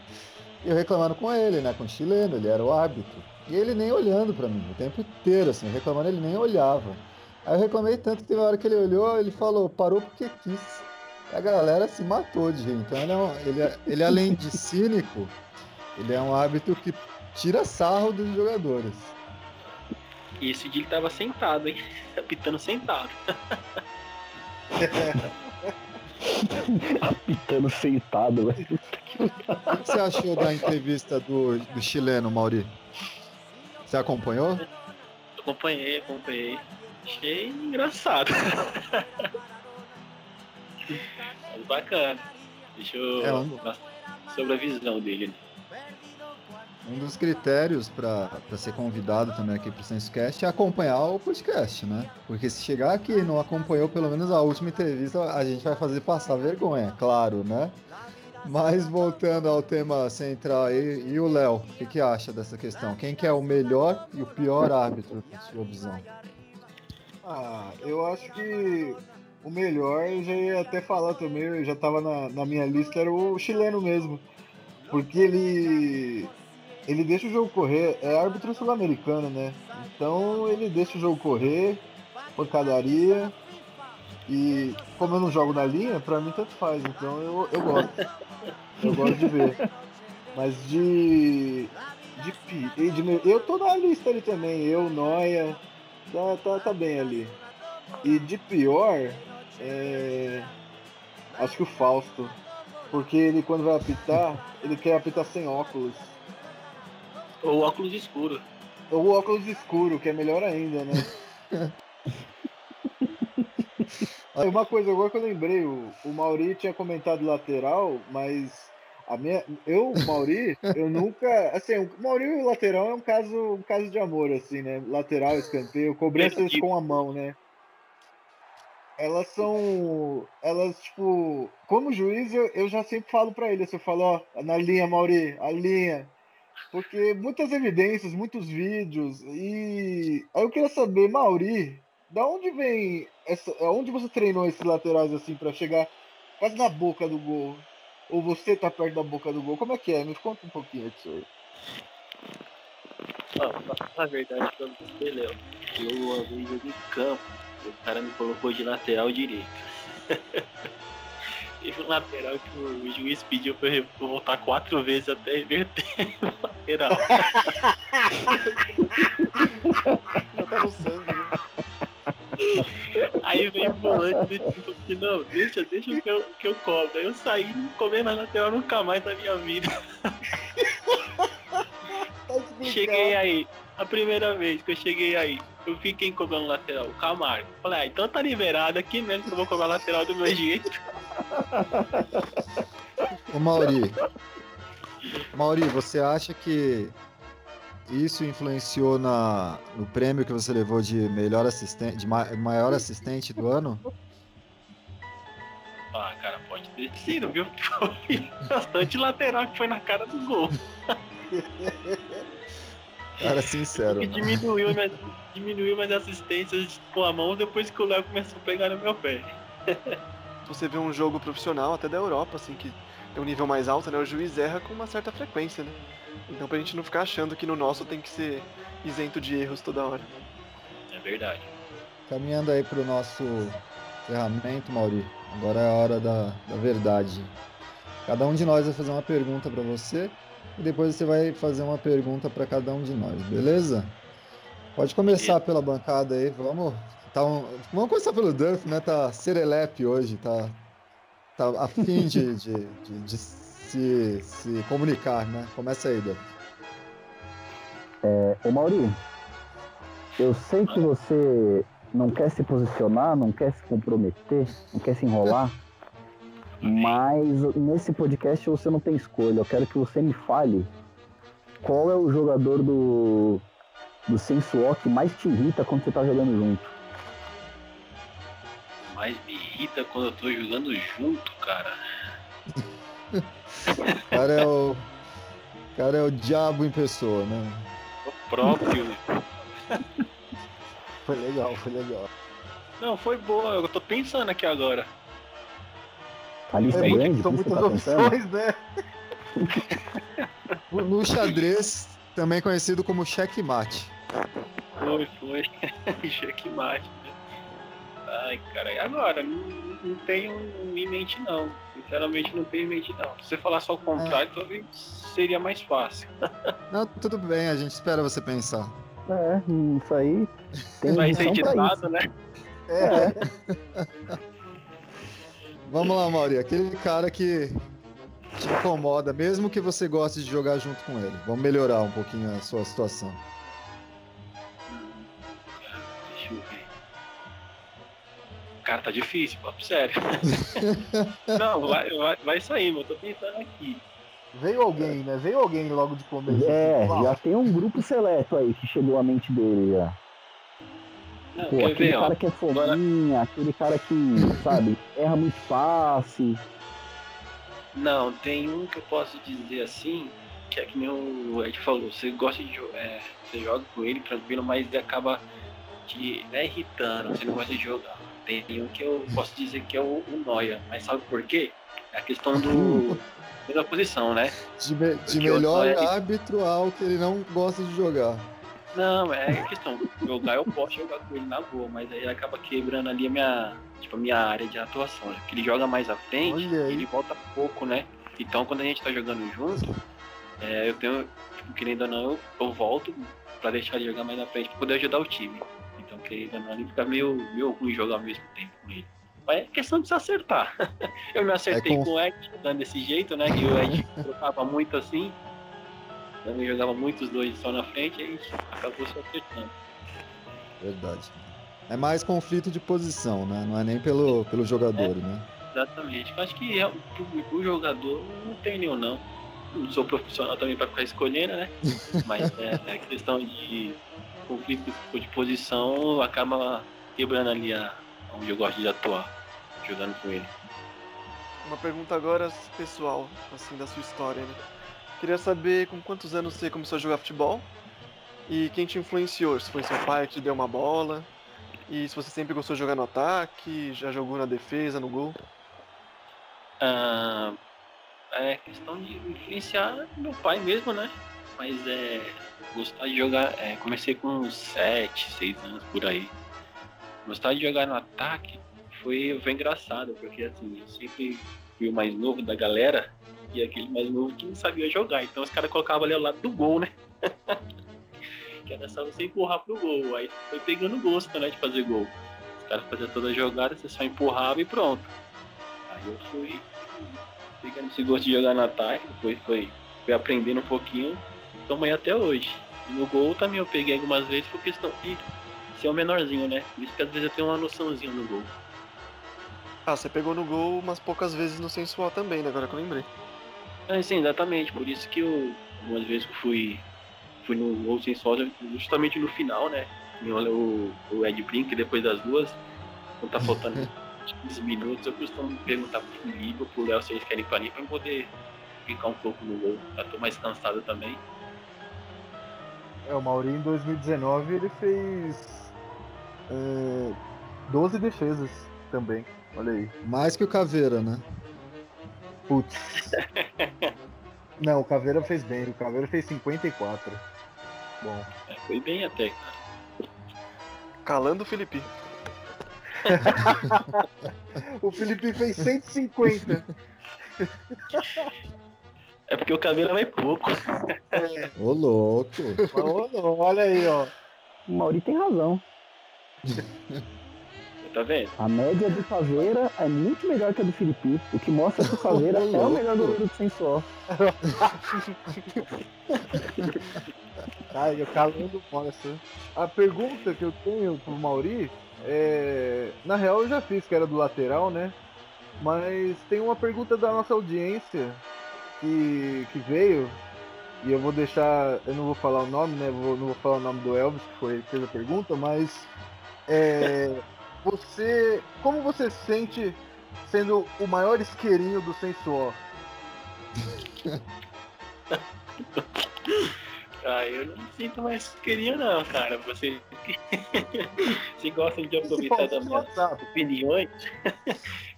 E eu reclamando com ele, né, com o chileno, ele era o árbitro. E ele nem olhando pra mim, o tempo inteiro, assim, reclamando, ele nem olhava. Aí eu reclamei tanto que teve uma hora que ele olhou, ele falou, parou porque quis. A galera se matou de rir. Então ele, é um- ele, é- ele além de cínico, ele é um árbitro que tira sarro dos jogadores. E esse dia ele tava sentado, hein? Apitando sentado. Apitando sentado, velho. O que você achou da entrevista do, do chileno, Mauri? Você acompanhou? Acompanhei, acompanhei. Achei engraçado. Mas bacana. Deixa eu. É, um- Sobre a visão dele. Um dos critérios para ser convidado também aqui para o SensoCast é acompanhar o podcast, né? Porque se chegar aqui e não acompanhou pelo menos a última entrevista, a gente vai fazer passar vergonha, claro, né? Mas voltando ao tema central aí, e o Léo, o que, que acha dessa questão? Quem que é o melhor e o pior árbitro, na sua visão? Ah, eu acho que o melhor, eu já ia até falar também, eu já tava na, na minha lista, era o chileno mesmo. Porque ele. Ele deixa o jogo correr, é árbitro sul-americano, né? Então ele deixa o jogo correr, pancadaria. E como eu não jogo na linha, pra mim tanto faz, então eu, eu gosto. Eu gosto de ver. Mas de. De, de eu tô na lista ali também, eu, Noia, tá, tá, tá bem ali. E de pior, é, acho que o Fausto. Porque ele quando vai apitar, ele quer apitar sem óculos. Ou óculos escuro. Ou óculos escuro, que é melhor ainda, né? Aí uma coisa agora que eu lembrei, o, o Mauri tinha comentado lateral, mas a minha, eu, Mauri, eu nunca, assim, o Mauri e o lateral é um caso, um caso de amor, assim, né? Lateral, escanteio, cobranças com a mão, né? Elas são, elas tipo, como juiz eu, eu já sempre falo pra ele, assim, eu falo, ó, na linha, Mauri, a linha, porque muitas evidências, muitos vídeos e aí eu queria saber, Mauri, da onde vem essa, aonde você treinou esses laterais assim pra chegar quase na boca do gol? Ou você tá perto da boca do gol? Como é que é? Me conta um pouquinho disso aí. Falar a verdade você, Léo. Eu uma vez joguei em campo. O cara me colocou de lateral direito. Teve um lateral que o juiz pediu pra eu voltar quatro vezes até inverter o lateral. Né? Aí veio o volante e tipo assim, não, deixa, deixa que eu, que eu cobro. Aí eu saí e não comi mais lateral nunca mais na minha vida. Tá. Cheguei aí, a primeira vez que eu cheguei aí, eu vi quem cobrando lateral, o Camargo. Falei, ah, então tá liberado aqui mesmo que eu vou cobrar lateral do meu jeito. Ô Mauri, Mauri, você acha que isso influenciou na, no prêmio que você levou de melhor assistente, de ma- maior assistente do ano? Ah, cara, pode ter sido, viu? Foi bastante lateral que foi na cara do gol. Cara, sincero. Né? diminuiu minhas, diminuiu minhas assistências com a mão depois que o Léo começou a pegar no meu pé. Você vê um jogo profissional, até da Europa, assim, que tem um nível mais alto, né? O juiz erra com uma certa frequência, né? Então pra gente não ficar achando que no nosso tem que ser isento de erros toda hora. É verdade. Caminhando aí pro nosso encerramento, Mauri. Agora é a hora da, da verdade. Cada um de nós vai fazer uma pergunta para você e depois você vai fazer uma pergunta para cada um de nós, beleza? Pode começar pela bancada aí, vamos. Tá um- vamos começar pelo Durf, né? Tá serelepe hoje, tá, tá a fim de, de, de- de se, se comunicar, né? Começa aí, Durf. Ô Mauri, eu sei que você não quer se posicionar, não quer se comprometer, não quer se enrolar, mas nesse podcast você não tem escolha. Eu quero que você me fale qual é o jogador do, do Sensual que mais te irrita quando você tá jogando junto. Irrita quando eu tô jogando junto, cara. O cara é o, o cara é o diabo em pessoa, né? O próprio. Foi legal, foi legal. Não, foi boa. Eu tô pensando aqui agora. A lista É é grande, são muitas tá pensando? opções, né? No- No xadrez, também conhecido como checkmate. Foi, foi. Checkmate. Ai, cara. e Agora, não, não tenho em mente, não. Sinceramente, não tenho em mente, não. Se você falar só o contrário, talvez seria mais fácil. Não, tudo bem, a gente espera você pensar. É, isso aí tem pra isso. editado, né? É, Vamos lá, Mauri, aquele cara que te incomoda, mesmo que você goste de jogar junto com ele. Vamos melhorar um pouquinho a sua situação. Cara, tá difícil, papo sério. Não, vai, vai, vai sair, mas eu tô pensando aqui. Veio alguém, né? Veio alguém logo de começo. é, assim, já tem um grupo seleto aí que chegou à mente dele já. Não, Pô, aquele ver, ó. cara que é fominha, aquele cara que, sabe, erra muito fácil. Não, tem um que eu posso dizer assim, que é que nem o Ed falou, você gosta de jogar, é, você joga com ele tranquilo, mas ele acaba te né, irritando, você não gosta de jogar. Tem um que eu posso dizer que é o, o Noia, mas sabe por quê? É a questão do da posição, né? De, me- de melhor é- árbitro ao que ele não gosta de jogar. Não, é questão. Jogar eu posso jogar com ele na boa, mas aí ele acaba quebrando ali a minha, tipo, a minha área de atuação. né? Porque ele joga mais à frente ele volta pouco, né? Então quando a gente tá jogando junto, é, eu tenho, tipo, querendo ou não, eu, eu volto pra deixar ele jogar mais à frente pra poder ajudar o time. Então, querendo ou não, ele fica meio, meio ruim jogar ao mesmo tempo com ele. Mas é questão de se acertar. Eu me acertei É com- com o Ed jogando desse jeito, né? Que o Ed trocava muito assim. Também jogava muito os dois só na frente e a gente acabou se acertando. Verdade. É mais conflito de posição, né? Não é nem pelo, pelo jogador, né? Exatamente. Eu acho que é, o, o jogador não tem nenhum não. Não sou profissional também para ficar escolhendo, né? Mas é, é questão de conflito de posição acaba quebrando ali a, onde eu gosto de atuar, jogando com ele. Uma pergunta agora pessoal, assim, da sua história, né? Queria saber com quantos anos você começou a jogar futebol e quem te influenciou? Se foi seu pai que te deu uma bola e se você sempre gostou de jogar no ataque, já jogou na defesa, no gol? Ah, é questão de influenciar meu pai mesmo, né? Mas é gostar de jogar. é, comecei com uns 7, 6 anos por aí. Gostar de jogar no ataque foi, foi engraçado, porque assim, eu sempre fui o mais novo da galera e aquele mais novo que não sabia jogar. Então os caras colocavam ali ao lado do gol, né? que era só você empurrar pro gol. Aí foi pegando gosto, né, de fazer gol. Os caras faziam toda a jogada, você só empurrava e pronto. Aí eu fui pegando esse gosto de jogar no ataque, depois foi, fui aprendendo um pouquinho, tomei até hoje. E no gol também eu peguei algumas vezes por questão de ser o menorzinho, né? Por isso que às vezes eu tenho uma noçãozinha no gol. Ah, você pegou no gol umas poucas vezes no sensual também, né? Agora que eu lembrei. É, sim, exatamente. Por isso que eu, algumas vezes que eu fui, fui no gol sócio, justamente no final, né? Olha o, o Ed Brink depois das duas, quando tá faltando uns 15 minutos, eu costumo perguntar pro Felipe ou pro Léo se eles querem ir pra ali pra eu poder ficar um pouco no gol. Já tô mais cansado também. É, o Mauri em 2019 ele fez é, 12 defesas. também. Olha aí. Mais que o Caveira, né? Putz. Não, o Caveira fez bem. O Caveira fez 54. Bom. É, foi bem até, cara. Calando o Felipe. O Felipe fez 150. É porque o Caveira vai pouco. Ô, louco. Não, olha aí, ó. O Mauri tem razão. Tá vendo? A média do Caveira é muito melhor que a do Felipe, o que mostra que o Caveira é o melhor goleiro do Sensual. Ai, eu calando mostra. A pergunta que eu tenho pro Mauri é. Na real eu já fiz, que era do lateral, né? Mas tem uma pergunta da nossa audiência que, que veio. E eu vou deixar. Eu não vou falar o nome, né? Vou, não vou falar o nome do Elvis, que foi que fez a pergunta, mas. É, você. Como você se sente sendo o maior isqueirinho do Sensuor? Ah, eu não me sinto mais queria não, cara. Você, você gosta de aproveitar das minhas opiniões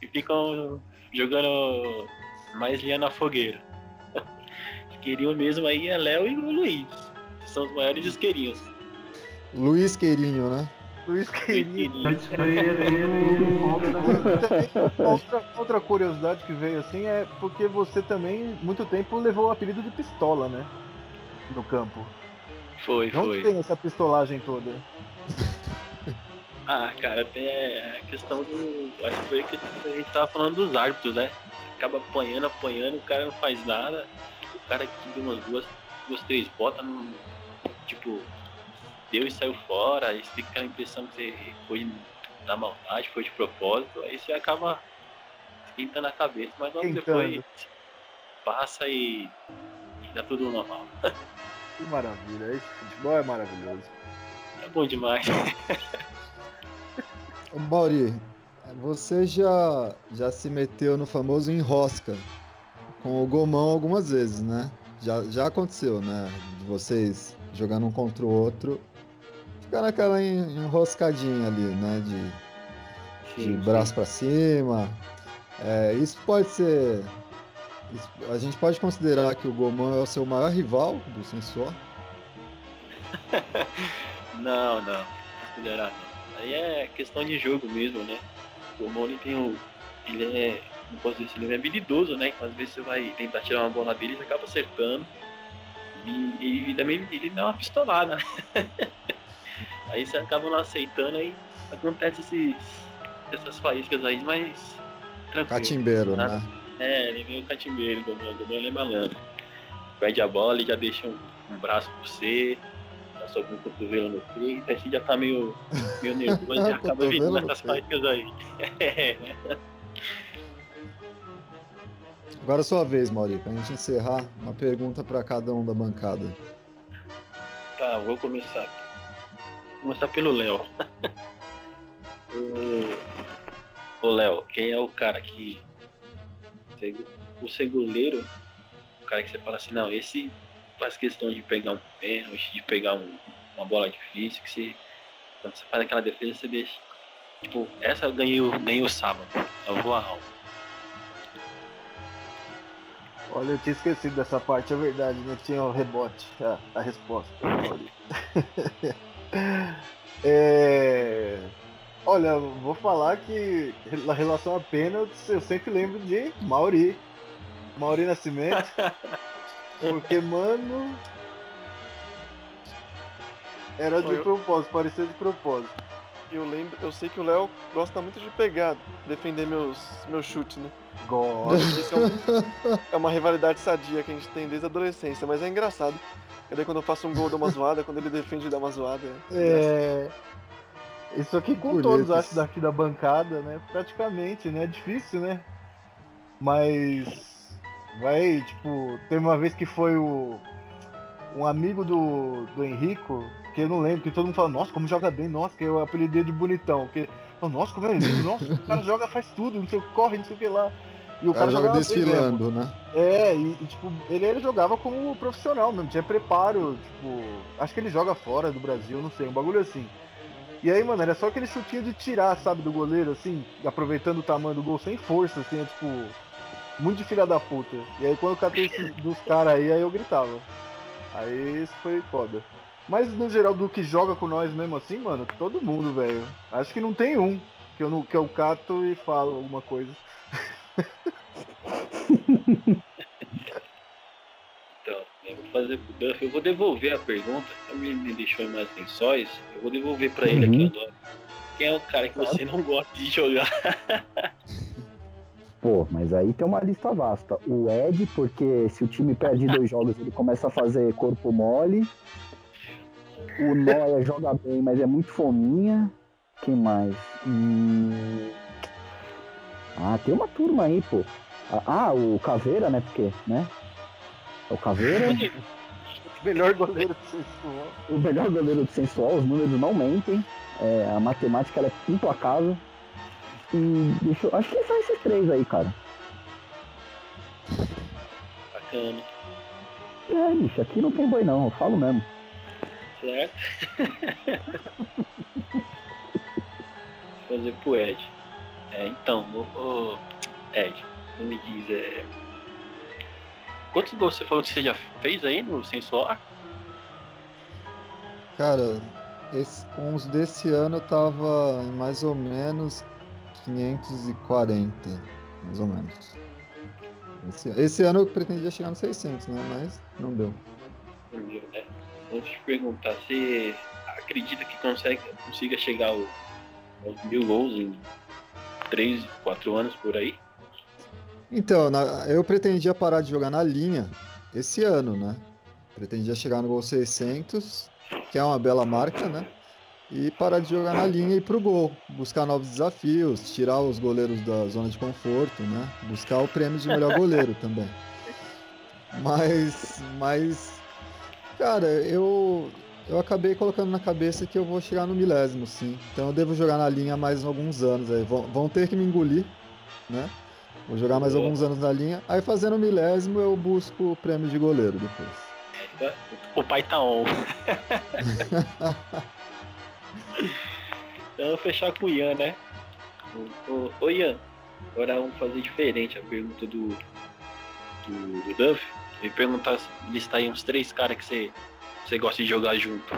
e ficam jogando mais linha na fogueira. Queriam mesmo aí é Léo e o Luiz. que São os maiores isqueirinhos. Luiz Queirinho, né? Luiz Queirinho. Outra, outra curiosidade que veio assim é porque você também, muito tempo, levou o apelido de pistola, né? No campo. Foi, onde foi. tem essa pistolagem toda? Ah, cara, tem a questão do. Acho que foi que a gente tava falando dos árbitros, né? Acaba apanhando, apanhando, o cara não faz nada. O cara que deu umas duas, duas três botas, não, tipo, deu e saiu fora. Aí você fica aquela impressão que você foi na maldade, foi de propósito. Aí você acaba esquentando a cabeça, mas logo depois passa e, e dá tudo normal. Que maravilha. Esse futebol é maravilhoso. É bom demais. Ô, Mauri, você já, já se meteu no famoso enrosca com o Gomão algumas vezes, né? Já, já aconteceu, né? De vocês jogando um contra o outro, ficar naquela en- enroscadinha ali, né? De, de braço pra cima. É, isso pode ser. isso- a gente pode considerar que o Gomão é o seu maior rival do Sensor? Não, não. Considerar. Aí é questão de jogo mesmo, né? O Moni tem o. Ele é. Não posso dizer ele é habilidoso, né? Às vezes você vai tentar tirar uma bola dele e acaba acertando. E, e também ele dá uma pistolada, né? aí você acaba não aceitando, aí acontece esses, essas faíscas aí, mas. Tranquilo. Catimbeiro, Ah. né? É, ele é meio catimbeiro, o Gomão é malandro. Perde a bola, ele já deixa um, um braço pra você, já sobe um cotovelo no peito, aí você já tá meio, meio nervoso e acaba vindo peito. faíscas aí. Agora é sua vez, Mauri, pra gente encerrar, uma pergunta pra cada um da bancada. tá, vou começar. Vou começar pelo Léo. Ô, Léo, quem é o cara que. O ser o cara que você fala assim, não, esse faz questão de pegar um pênalti, de pegar um- uma bola difícil, que você. Quando você faz aquela defesa, você deixa. Tipo, essa eu ganhei, ganhei o sábado. Eu vou a alma. Olha, eu tinha esquecido dessa parte, é verdade, não tinha o rebote, a, a resposta. É, Olha, vou falar que na relação a pênaltis, eu sempre lembro de Mauri. Mauri Nascimento. Porque, mano. Era de propósito, parecia de propósito. Eu lembro, eu sei que o Léo gosta muito de pegar, defender meus, meus chutes, né? Gosto. Isso é, um- é uma rivalidade sadia que a gente tem desde a adolescência, mas é engraçado. E daí quando eu faço um gol, dou uma zoada, quando ele defende, dá uma zoada. É. Isso aqui com Bonito todos, isso. acho, daqui da bancada, né? Praticamente, né? É difícil, né? Mas. Vai, tipo, tem uma vez que foi o. Um amigo do, do Henrico, que eu não lembro, que todo mundo fala, nossa, como joga bem, nossa, que eu apelidei de bonitão. Que, "Oh, nossa, como é lindo, nossa, o cara joga, faz tudo, não sei, o que, corre, não sei o que lá. E o O cara joga desfilando, né? É, e, e, tipo, ele, ele jogava como profissional mesmo, tinha preparo, tipo, acho que ele joga fora do Brasil, não sei, um bagulho assim. E aí, mano, era só aquele chutinho de tirar, sabe, do goleiro, assim, aproveitando o tamanho do gol sem força, assim, é tipo. Muito de filha da puta. E aí quando eu catei esses dos caras aí, aí eu gritava. Aí isso foi foda. Mas no geral, do que joga com nós mesmo assim, mano, todo mundo, velho. Acho que não tem um que eu, não, que eu cato e falo alguma coisa. Então, eu vou fazer pro Duff, eu vou devolver a pergunta. Ele me deixou em mais lençóis, eu vou devolver pra ele aqui Uhum. agora. Quem é o cara que você não gosta de jogar? Pô, mas aí tem uma lista vasta. O Ed, porque se o time perde dois jogos, ele começa a fazer corpo mole. O Noia joga bem, mas é muito fominha. Quem mais? Hum... Ah, tem uma turma aí, pô. Ah, Ah, o Caveira, né? Porque, né? É o Caveira, Melhor goleiro do sensual. o melhor goleiro do sensual, os números não mentem. É, a matemática ela é implacável. E deixa eu... Acho que são esses três aí, cara. Bacana, É, bicho, aqui não tem boi não, eu falo mesmo. Certo? Vou fazer pro Ed. É, então, ô, ô, Ed, não me diz, é. Quantos gols você falou que você já fez aí no Sensual? Cara, esse- com os desse ano eu tava em mais ou menos 540, mais ou menos. Esse, esse ano eu pretendia chegar nos 600, né? Mas não deu. Entendeu, né? Vou te perguntar, você acredita que consegue, consiga chegar ao- aos mil gols em 3, 4 anos por aí? Então, na- eu pretendia parar de jogar na linha esse ano, né? Pretendia chegar no gol 600, que é uma bela marca, né? E parar de jogar na linha e ir pro gol. Buscar novos desafios, tirar os goleiros da zona de conforto, né? Buscar o prêmio de melhor goleiro também. Mas, mas, cara, eu, eu acabei colocando na cabeça que eu vou chegar no milésimo, sim. Então eu devo jogar na linha mais alguns anos aí. Vão, vão ter que me engolir, né? Vou jogar mais Boa. alguns anos na linha. Aí fazendo o milésimo eu busco o prêmio de goleiro depois. O pai tá on. então eu vou fechar com o Ian, né? Ô, ô, ô Ian, agora vamos fazer diferente a pergunta do, do, do Duff. E perguntar, listar aí uns três caras que você, você gosta de jogar junto.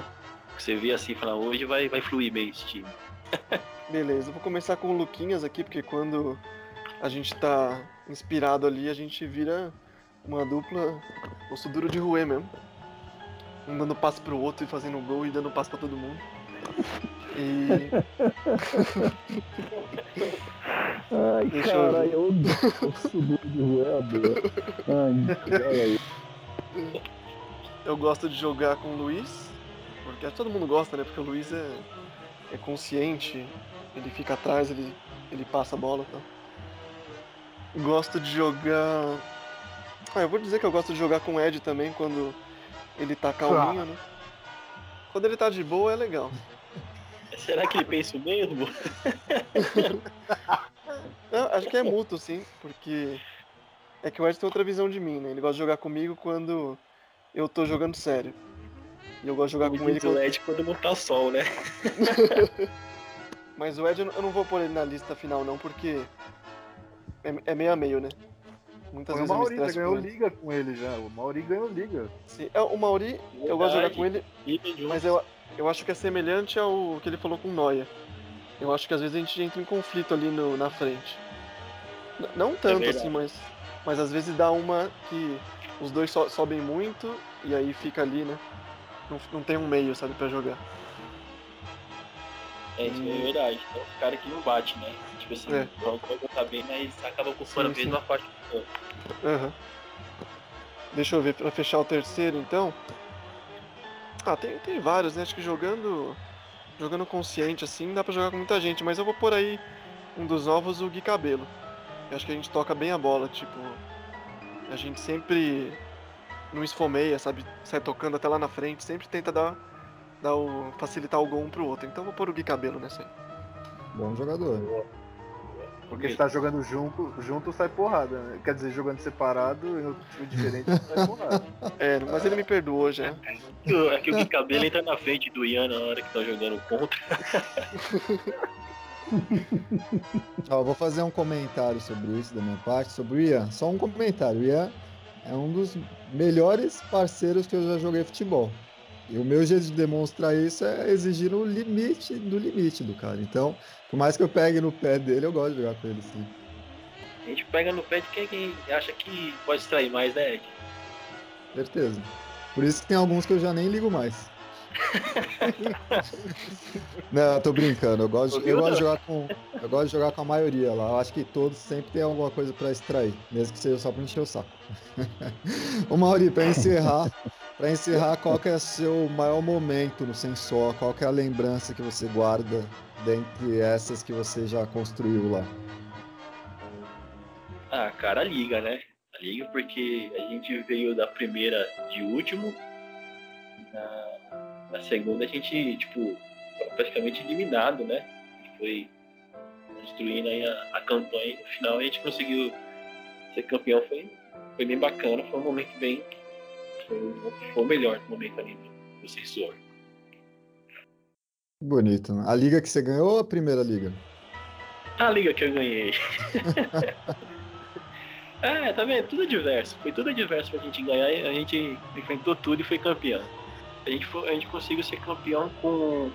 Que você vê assim e fala, hoje vai, vai fluir bem esse time. Beleza, eu vou começar com o Luquinhas aqui, porque quando a gente tá inspirado ali, a gente vira uma dupla osso duro de ruê mesmo. Um dando passe pro outro e fazendo gol e dando passe pra todo mundo. E Ai, Deixa eu caralho, eu, eu subi de voador. Ai, aí. eu gosto de jogar com o Luiz, porque acho que todo mundo gosta, né? Porque o Luiz é, é consciente, ele fica atrás, ele, ele passa a bola e tal. Gosto de jogar. Ah, eu vou dizer que eu gosto de jogar com o Ed também quando ele tá calminho, né? Quando ele tá de boa é legal. Será que ele pensa o mesmo? Não, acho que é mútuo, sim, porque é que o Ed tem outra visão de mim, né? Ele gosta de jogar comigo quando eu tô jogando sério. E eu gosto de jogar Como com ele quando... LED quando não tá sol, né? Mas o Ed eu não- eu vou pôr ele na lista final não, porque é, é meio a meio, né? Muitas Foi o vezes eu me Mauri, estresso ganhou com ele. liga com ele já. O Mauri ganhou liga. Sim, é, o Mauri, eu gosto de jogar com ele, mas eu, eu acho que é semelhante ao que ele falou com o Noia. Eu acho que às vezes a gente entra em conflito ali no, na frente. N- não tanto verdade. assim, mas, mas às vezes dá uma que os dois so- sobem muito e aí fica ali, né? Não, não tem um meio, sabe, pra jogar. É, isso é verdade. Então, o cara que não bate, né? Tipo assim, É. o jogo vai botar bem, mas acaba ocupando a mesma parte do campo. Aham. Deixa eu ver, pra fechar o terceiro então. Ah, tem, tem vários, né? Acho que jogando. Jogando consciente assim, dá pra jogar com muita gente, mas eu vou pôr aí um dos novos, o Gui Cabelo. Eu acho que a gente toca bem a bola, tipo. A gente sempre não esfomeia, sabe? Sai tocando até lá na frente, sempre tenta dar, dar o, facilitar o gol um pro outro. Então vou pôr o Gui Cabelo nessa aí. Bom jogador. Porque se tá jogando junto, junto sai porrada, né? Quer dizer, jogando separado em outro time diferente sai porrada. É, mas ele me perdoou já. É que o cabelo entra na frente do Ian na hora que tá jogando contra. Ó, eu vou fazer um comentário sobre isso da minha parte, sobre o Ian. Só um comentário. O Ian é um dos melhores parceiros que eu já joguei futebol. E o meu jeito de demonstrar isso é exigir o limite do limite do cara. Então, por mais que eu pegue no pé dele, eu gosto de jogar com ele sim. A gente pega no pé de quem acha que pode extrair mais, né, Ed? Certeza. Por isso que tem alguns que eu já nem ligo mais. Não, eu tô brincando. Eu gosto, eu gosto de jogar com, eu gosto de jogar com a maioria lá. Eu acho que todos sempre tem alguma coisa pra extrair, mesmo que seja só pra encher o saco. Ô Mauri, pra encerrar, para encerrar, qual que é o seu maior momento no Sensor? Qual que é a lembrança que você guarda dentre essas que você já construiu lá? Ah, cara, liga, né? Liga porque a gente veio da primeira de último. Na, na segunda a gente, tipo, foi praticamente eliminado, né? Foi construindo aí a, a campanha e no final a gente conseguiu ser campeão. Foi, foi bem bacana, foi um momento bem. Foi, foi o melhor momento ali do, do sensor. Bonito. A liga que você ganhou ou a primeira liga? A liga que eu ganhei. é, tá vendo? Tudo diverso. Foi tudo diverso pra gente ganhar. A gente enfrentou tudo e foi campeão. A gente, a gente conseguiu ser campeão com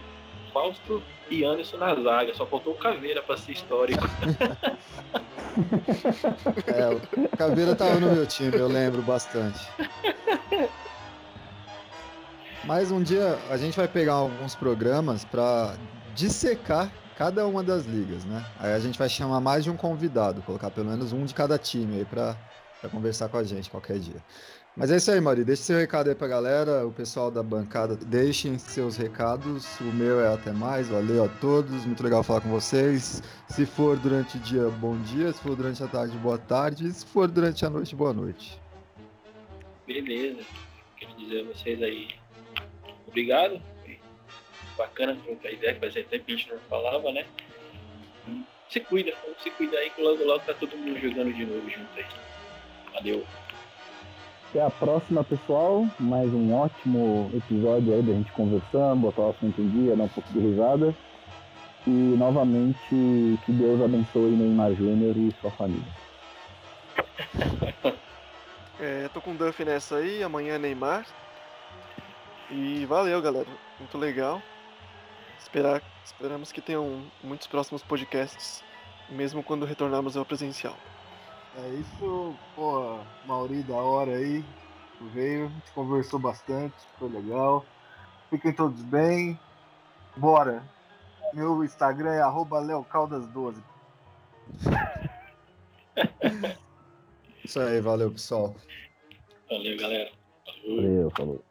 Fausto e Anderson na zaga. Só faltou o Caveira pra ser histórico. é, o Caveira tava no meu time, eu lembro bastante. Mas um dia a gente vai pegar alguns programas para dissecar cada uma das ligas, né? Aí a gente vai chamar mais de um convidado, colocar pelo menos um de cada time aí para conversar com a gente qualquer dia. Mas é isso aí, Mari. Deixe seu recado aí pra galera, o pessoal da bancada, deixem seus recados. O meu é até mais. Valeu a todos, muito legal falar com vocês. Se for durante o dia, bom dia. Se for durante a tarde, boa tarde. Se for durante a noite, boa noite. Beleza. Quero dizer a vocês aí obrigado. Bacana trocar ideia, que fazia tempo que a gente não falava, né? Se cuida, se cuida aí que logo logo tá todo mundo jogando de novo junto aí. Valeu. Até a próxima, pessoal. Mais um ótimo episódio aí da gente conversando, botar o assunto em dia, dar um pouco de risada. E novamente, que Deus abençoe Neymar Júnior e sua família. é, tô com o Duff nessa aí, amanhã é Neymar. E valeu, galera. Muito legal. Esperar, esperamos que tenham muitos próximos podcasts, mesmo quando retornarmos ao presencial. É isso, pô, Mauri, da hora aí. Veio, a gente conversou bastante, foi legal. Fiquem todos bem. Bora. Meu Instagram é leocaldas12. Isso aí, valeu pessoal. Valeu, galera. Valeu, falou.